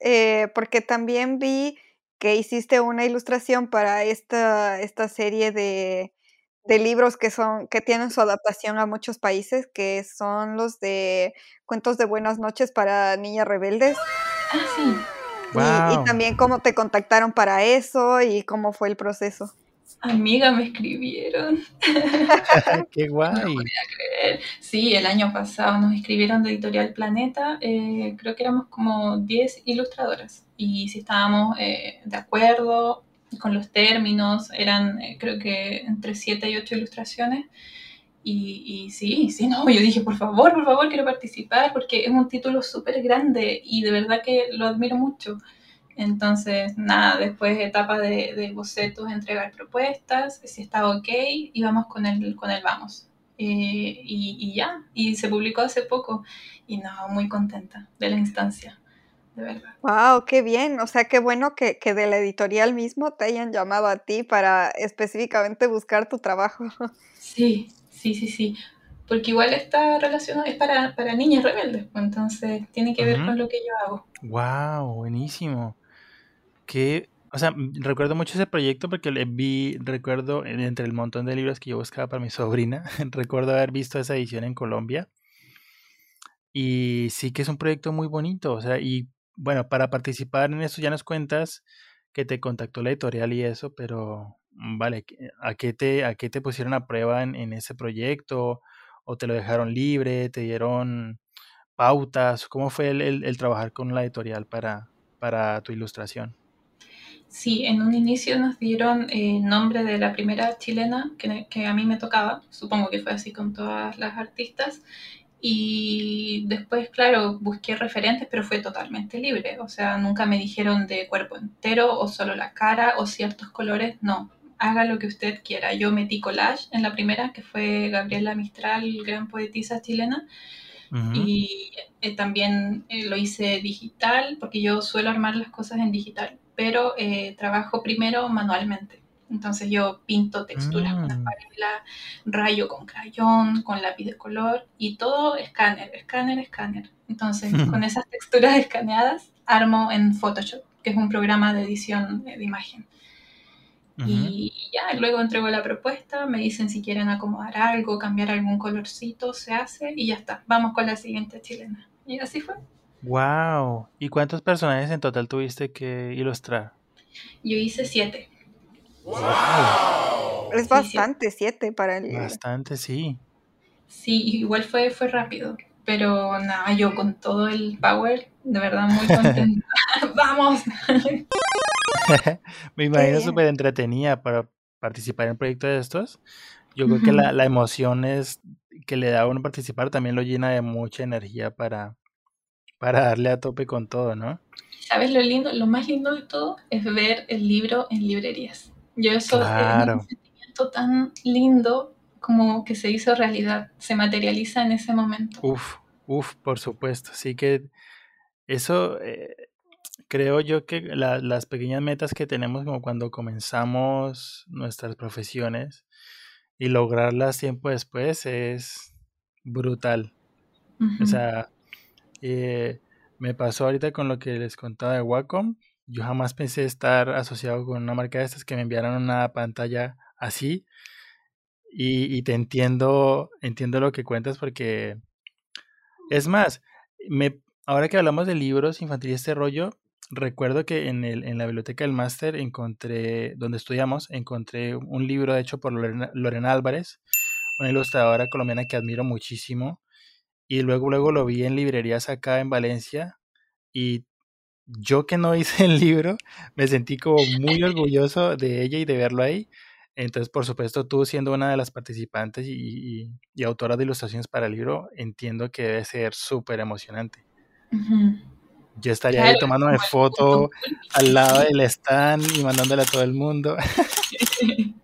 eh, porque también vi que hiciste una ilustración para esta, esta serie de, de libros que son que tienen su adaptación a muchos países, que son los de cuentos de buenas noches para niñas rebeldes. Ah, sí. Y, también cómo te contactaron para eso y cómo fue el proceso. Amiga, me escribieron. Qué guay. No podía creer. Sí, el año pasado nos escribieron de Editorial Planeta. Eh, creo que éramos como 10 ilustradoras. Y si estábamos eh, de acuerdo con los términos, eran eh, creo que entre 7 y 8 ilustraciones. Y, y, sí, sí, no, yo dije, por favor, por favor, quiero participar porque es un título súper grande y de verdad que lo admiro mucho. Entonces, nada, después etapa de, de bocetos, entregar propuestas, si estaba ok, íbamos con el, con el vamos. Eh, y, y, ya, y se publicó hace poco y no, muy contenta de la instancia de verdad. Wow, qué bien. O sea, qué bueno que, que, de la editorial mismo te hayan llamado a ti para específicamente buscar tu trabajo. Sí, sí, sí, sí. Porque igual esta relación es para, para niñas rebeldes, pues, entonces tiene que ver con lo que yo hago. Wow, buenísimo. Que, o sea, recuerdo mucho ese proyecto porque le vi, recuerdo entre el montón de libros que yo buscaba para mi sobrina, recuerdo haber visto esa edición en Colombia. Y sí que es un proyecto muy bonito, o sea, y bueno, para participar en eso ya nos cuentas que te contactó la editorial y eso, pero mm, vale, ¿a qué te, a qué te pusieron a prueba en, ese proyecto? ¿O te lo dejaron libre? ¿Te dieron pautas? ¿Cómo fue el, trabajar con la editorial para, para tu ilustración? Sí, en un inicio nos dieron el eh, nombre de la primera chilena que, que, a mí me tocaba, supongo que fue así con todas las artistas, y después, claro, busqué referentes, pero fue totalmente libre. O sea, nunca me dijeron de cuerpo entero o solo la cara o ciertos colores. No, haga lo que usted quiera. Yo metí collage en la primera, que fue Gabriela Mistral, gran poetisa chilena. Y eh, también eh, lo hice digital, porque yo suelo armar las cosas en digital, pero eh, trabajo primero manualmente. Entonces yo pinto texturas con mm. acuarela, rayo con crayón, con lápiz de color y todo escáner, escáner, escáner. Entonces con esas texturas escaneadas armo en Photoshop, que es un programa de edición de imagen. Y ya, luego entrego la propuesta, me dicen si quieren acomodar algo, cambiar algún colorcito, se hace y ya está. Vamos con la siguiente chilena. Y así fue. ¡Wow! ¿Y cuántos personajes en total tuviste que ilustrar? Yo hice siete. Es bastante, siete para el... Bastante, sí. Sí, igual fue, fue rápido, pero nada, yo con todo el power, de verdad muy contenta. ¡Vamos! Me imagino súper entretenida para participar en un proyecto de estos. Yo creo que la, la, emoción es que le da a uno participar también lo llena de mucha energía para, para darle a tope con todo, ¿no? ¿Sabes lo lindo? Lo más lindo de todo es ver el libro en librerías. Yo eso claro. es un sentimiento tan lindo como que se hizo realidad, se materializa en ese momento. Uf, uf, por supuesto. Así que eso eh, creo yo que las pequeñas metas que tenemos como cuando comenzamos nuestras profesiones y lograrlas tiempo después es brutal. O sea, eh, me pasó ahorita con lo que les contaba de Wacom yo jamás pensé estar asociado con una marca de estas que me enviaran una pantalla así. y, te entiendo, entiendo lo que cuentas porque es más, me, ahora que hablamos de libros infantiles, este rollo, recuerdo que en, el, en la biblioteca del máster encontré, donde estudiamos, encontré un libro hecho por Lorena, Álvarez, una ilustradora colombiana que admiro muchísimo. Y luego, luego lo vi en librerías acá en Valencia y yo que no hice el libro, me sentí como muy orgulloso de ella y de verlo ahí. Entonces, por supuesto, tú siendo una de las participantes y, y, autora de ilustraciones para el libro, entiendo que debe ser súper emocionante. Yo estaría ahí tomándome foto al lado del stand y mandándole a todo el mundo.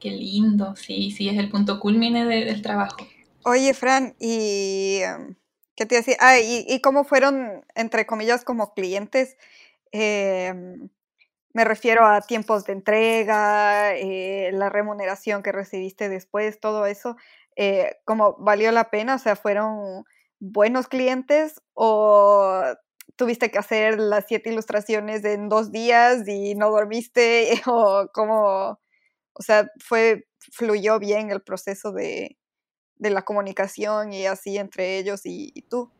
Qué lindo, sí, sí, es el punto culmine del trabajo. Oye, Fran, y em, ¿qué te decía? Ah, y, cómo fueron, entre comillas, como clientes. Em, me refiero a tiempos de entrega, eh, la remuneración que recibiste después, todo eso. Eh, ¿Cómo valió la pena? O sea, fueron buenos clientes o tuviste que hacer las siete ilustraciones en dos días y no dormiste o cómo, o sea, fue, fluyó bien el proceso de, la comunicación y así entre ellos y, tú.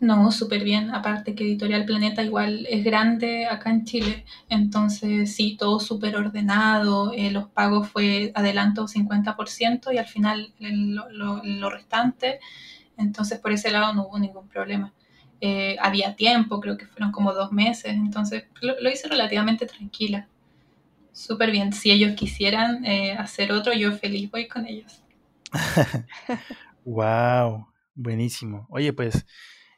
No, súper bien. Aparte que Editorial Planeta igual es grande acá en Chile. Entonces, sí, todo súper ordenado. Eh, los pagos fue adelanto 50% y al final lo restante entonces por ese lado no hubo ningún problema. Eh, había tiempo, creo que fueron como dos meses, entonces lo, hice relativamente tranquila. Súper bien, si ellos quisieran eh, hacer otro, yo feliz voy con ellos. wow, buenísimo. Oye, pues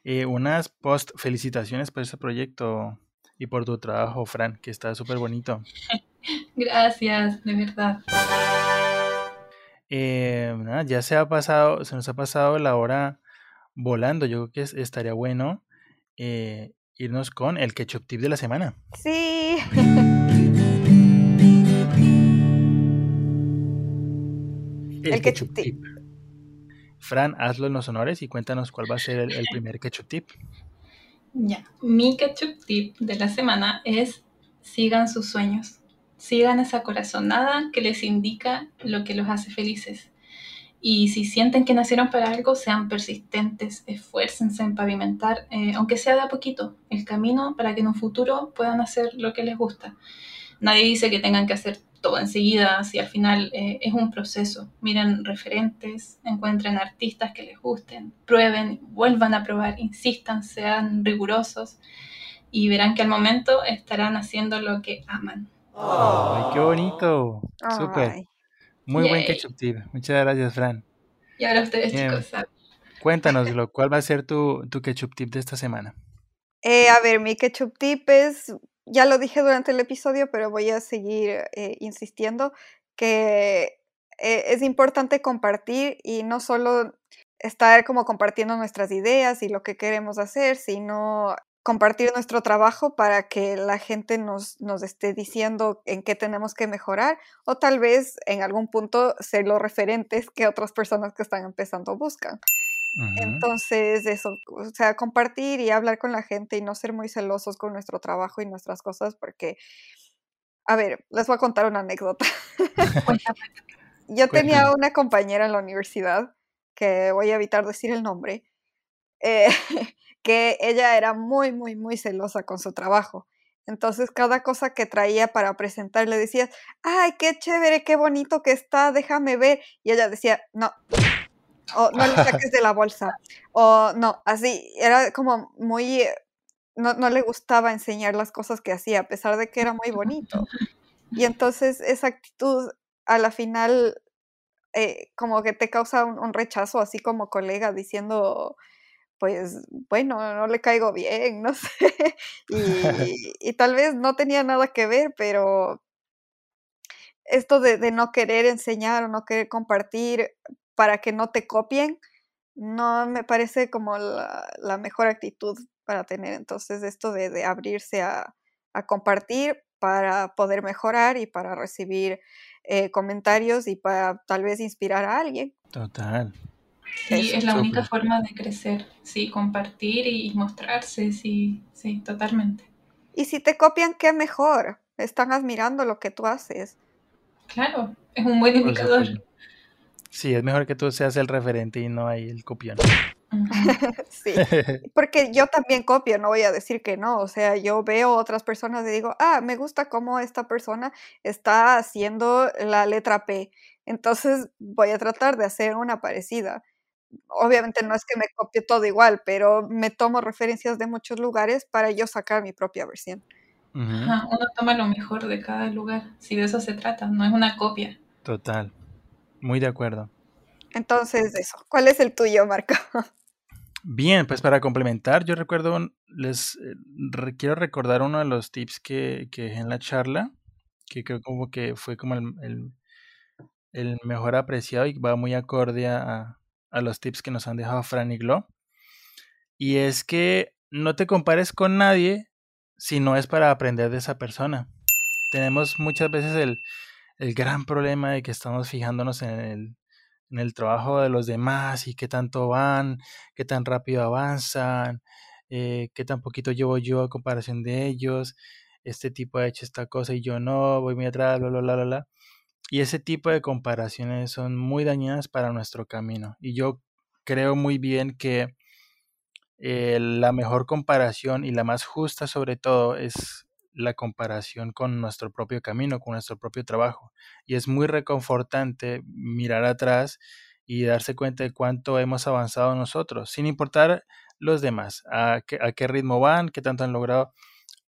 eh, unas post felicitaciones por este proyecto y por tu trabajo, Fran, que está súper bonito. Gracias, de verdad. Eh, ya se ha pasado, se nos ha pasado la hora volando. Yo creo que estaría bueno eh, irnos con el ketchup tip de la semana. Sí. el, ketchup, tip. Fran, hazlo en los honores y cuéntanos cuál va a ser el, el primer ketchup tip. Ya, mi ketchup tip de la semana es sigan sus sueños sigan esa corazonada que les indica lo que los hace felices. Y si sienten que nacieron para algo, sean persistentes, esfuércense en pavimentar, eh, aunque sea de a poquito, el camino para que en un futuro puedan hacer lo que les gusta. Nadie dice que tengan que hacer todo enseguida, si al final eh, es un proceso. Miren referentes, encuentren artistas que les gusten, prueben, vuelvan a probar, insistan, sean rigurosos y verán que al momento estarán haciendo lo que aman. ¡Ay, qué bonito! Súper. Muy buen ketchup tip. Muchas gracias, Fran. Y ahora ustedes, chicos, Cuéntanos, ¿cuál va a ser tu, tu ketchup tip de esta semana? Eh, a ver, mi ketchup tip es, ya lo dije durante el episodio, pero voy a seguir eh, insistiendo, que eh, es importante compartir y no solo estar como compartiendo nuestras ideas y lo que queremos hacer, sino compartir nuestro trabajo para que la gente nos, nos, esté diciendo en qué tenemos que mejorar o tal vez en algún punto ser los referentes que otras personas que están empezando buscan. Entonces, eso, o sea, compartir y hablar con la gente y no ser muy celosos con nuestro trabajo y nuestras cosas porque, a ver, les voy a contar una anécdota. Yo tenía una compañera en la universidad, que voy a evitar decir el nombre, eh, que ella era muy, muy, muy celosa con su trabajo. Entonces, cada cosa que traía para presentar le decías, ay, qué chévere, qué bonito que está, déjame ver. Y ella decía, no, o no le saques de la bolsa, o no, así, era como muy, no, no le gustaba enseñar las cosas que hacía, a pesar de que era muy bonito. Y entonces esa actitud a la final eh, como que te causa un, un, rechazo, así como colega diciendo, pues bueno, no le caigo bien, no sé. Y, tal vez no tenía nada que ver, pero esto de, no querer enseñar o no querer compartir para que no te copien, no me parece como la, mejor actitud para tener. Entonces, esto de, abrirse a, compartir para poder mejorar y para recibir eh, comentarios y para tal vez inspirar a alguien. Total. Sí, es la única forma de crecer, sí, compartir y mostrarse, sí, sí, totalmente. Y si te copian, qué mejor, están admirando lo que tú haces. Claro, Es un buen indicador. Sí, es mejor que tú seas el referente y no ahí el copión. sí, porque yo también copio, no voy a decir que no, o sea, yo veo otras personas y digo, ah, me gusta cómo esta persona está haciendo la letra P, entonces voy a tratar de hacer una parecida. Obviamente no es que me copie todo igual, pero me tomo referencias de muchos lugares para yo sacar mi propia versión. uno toma lo mejor de cada lugar, si de eso se trata, no es una copia. Total, muy de acuerdo. Entonces, eso. ¿Cuál es el tuyo, Marco? Bien, pues para complementar, yo recuerdo, les eh, quiero recordar uno de los tips que, que dejé en la charla, que creo como que fue como el, el, mejor apreciado y va muy acorde a, a, los tips que nos han dejado Fran y Glo. Y es que no te compares con nadie si no es para aprender de esa persona. Tenemos muchas veces el, el gran problema de que estamos fijándonos en el, en el trabajo de los demás y qué tanto van, qué tan rápido avanzan, eh, qué tan poquito llevo yo a comparación de ellos, este tipo ha hecho esta cosa y yo no, voy muy atrás, bla, bla, bla, bla, bla. Y ese tipo de comparaciones son muy dañadas para nuestro camino. Y yo creo muy bien que eh, la mejor comparación y la más justa sobre todo es la comparación con nuestro propio camino, con nuestro propio trabajo. Y es muy reconfortante mirar atrás y darse cuenta de cuánto hemos avanzado nosotros, sin importar los demás, a qué, a qué ritmo van, qué tanto han logrado.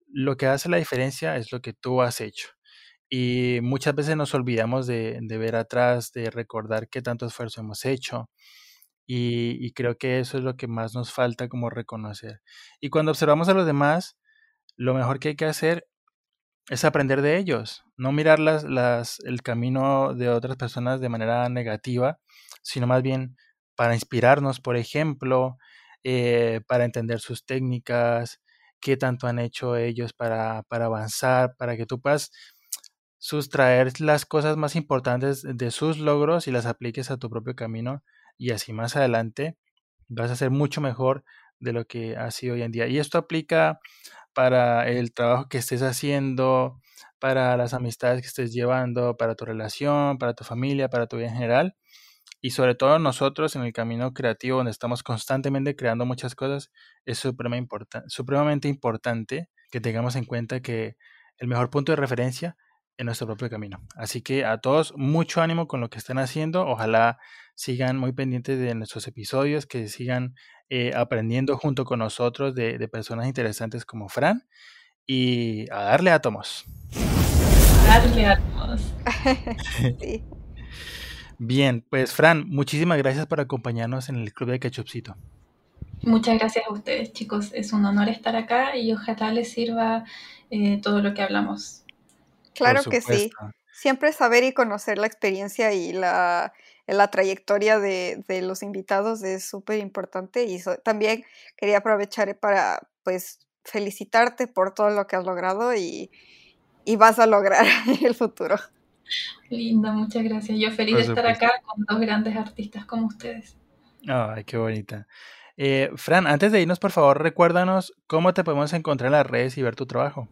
Lo que hace la diferencia es lo que tú has hecho. Y muchas veces nos olvidamos de, ver atrás, de recordar qué tanto esfuerzo hemos hecho. Y, creo que eso es lo que más nos falta como reconocer. Y cuando observamos a los demás, lo mejor que hay que hacer es aprender de ellos, no mirar el camino de otras personas de manera negativa, sino más bien para inspirarnos, por ejemplo, eh, para entender sus técnicas, qué tanto han hecho ellos para, para avanzar, para que tú puedas sustraer las cosas más importantes de sus logros y las apliques a tu propio camino y así más adelante vas a ser mucho mejor de lo que ha sido hoy en día. Y esto aplica para el trabajo que estés haciendo, para las amistades que estés llevando, para tu relación, para tu familia, para tu vida en general. Y sobre todo nosotros en el camino creativo, donde estamos constantemente creando muchas cosas, es supremamente importante que tengamos en cuenta que el mejor punto de referencia en nuestro propio camino. Así que a todos mucho ánimo con lo que están haciendo. Ojalá sigan muy pendientes de nuestros episodios, que sigan eh, aprendiendo junto con nosotros de, personas interesantes como Fran y a darle átomos. Darle átomos. Bien, pues Fran, muchísimas gracias por acompañarnos en el Club de Ketchupcito. Muchas gracias a ustedes, chicos. Es un honor estar acá y ojalá les sirva eh, todo lo que hablamos. Claro que sí. Siempre saber y conocer la experiencia y la, la trayectoria de, los invitados es súper importante y también quería aprovechar para pues felicitarte por todo lo que has logrado y, vas a lograr en el futuro. Linda, muchas gracias. Yo feliz de estar acá con dos grandes artistas como ustedes. Ay, qué bonita. Eh, Fran, antes de irnos, por favor, recuérdanos cómo te podemos encontrar en las redes y ver tu trabajo.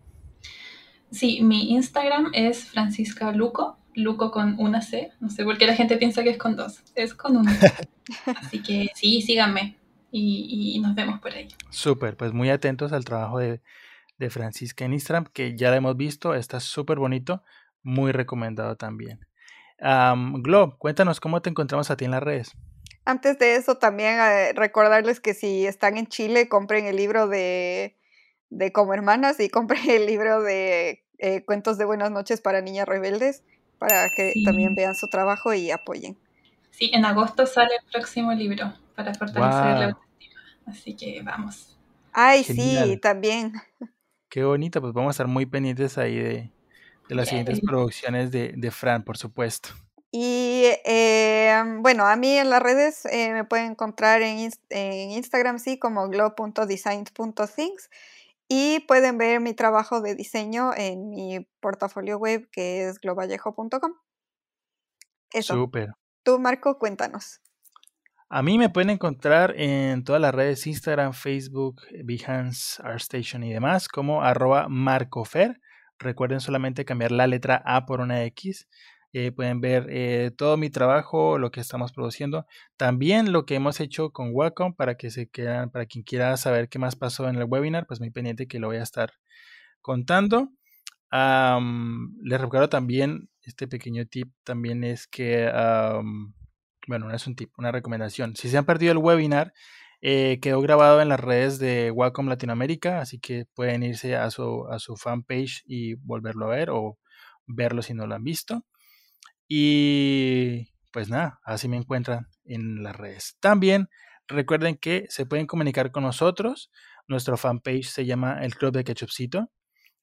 Sí, mi Instagram es Francisca Luco, Luco con una C, no sé por qué la gente piensa que es con dos, es con una. Así que sí, síganme y, nos vemos por ahí. Súper, pues muy atentos al trabajo de, Francisca en Instagram, que ya la hemos visto, está súper bonito, muy recomendado también. Um, Glo, cuéntanos cómo te encontramos a ti en las redes. Antes de eso, también eh, recordarles que si están en Chile, compren el libro de de Como Hermanas y compré el libro de eh, Cuentos de Buenas noches para Niñas Rebeldes para que también vean su trabajo y apoyen. Sí, en agosto sale el próximo libro para fortalecer la autoestima. Así que vamos. Ay, sí, también. Qué bonito, pues vamos a estar muy pendientes ahí de, las siguientes producciones de, de, Fran, por supuesto. Y eh, bueno, a mí en las redes eh, me pueden encontrar en, en Instagram, sí, como glow.design.things y pueden ver mi trabajo de diseño en mi portafolio web que es globallejo.com. Eso. Súper. Tú, Marco, cuéntanos. A mí me pueden encontrar en todas las redes Instagram, Facebook, Behance, ArtStation y demás como arroba marcofer. Recuerden solamente cambiar la letra A por una X Eh, pueden ver eh, todo mi trabajo, lo que estamos produciendo, también lo que hemos hecho con Wacom para que se quieran, para quien quiera saber qué más pasó en el webinar, pues muy pendiente que lo voy a estar contando. les recuerdo también, este pequeño tip también es que, bueno, no es un tip, una recomendación. Si se han perdido el webinar, eh, quedó grabado en las redes de Wacom Latinoamérica, así que pueden irse a su, a su fanpage y volverlo a ver o verlo si no lo han visto. Y pues nada, así me encuentran en las redes. También recuerden que se pueden comunicar con nosotros. Nuestro fanpage se llama El Club de Ketchupcito.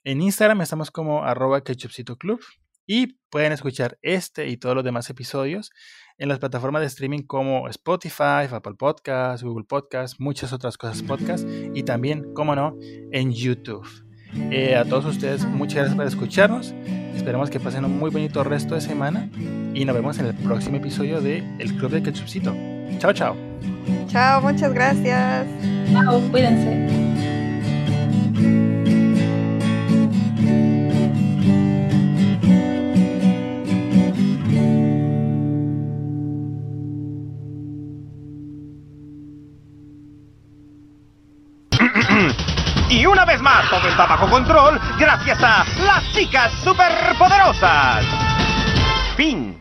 En Instagram estamos como arroba Ketchupcito Club. Y pueden escuchar este y todos los demás episodios en las plataformas de streaming como Spotify, Apple Podcasts, Google Podcasts, muchas otras cosas podcast y también, como no, en YouTube. Eh, a todos ustedes, muchas gracias por escucharnos. Esperamos que pasen un muy bonito resto de semana y nos vemos en el próximo episodio de El Club de Ketchupcito. Chao, chao. Chao, muchas gracias. Chao, cuídense. Está bajo control gracias a las chicas superpoderosas. Fin.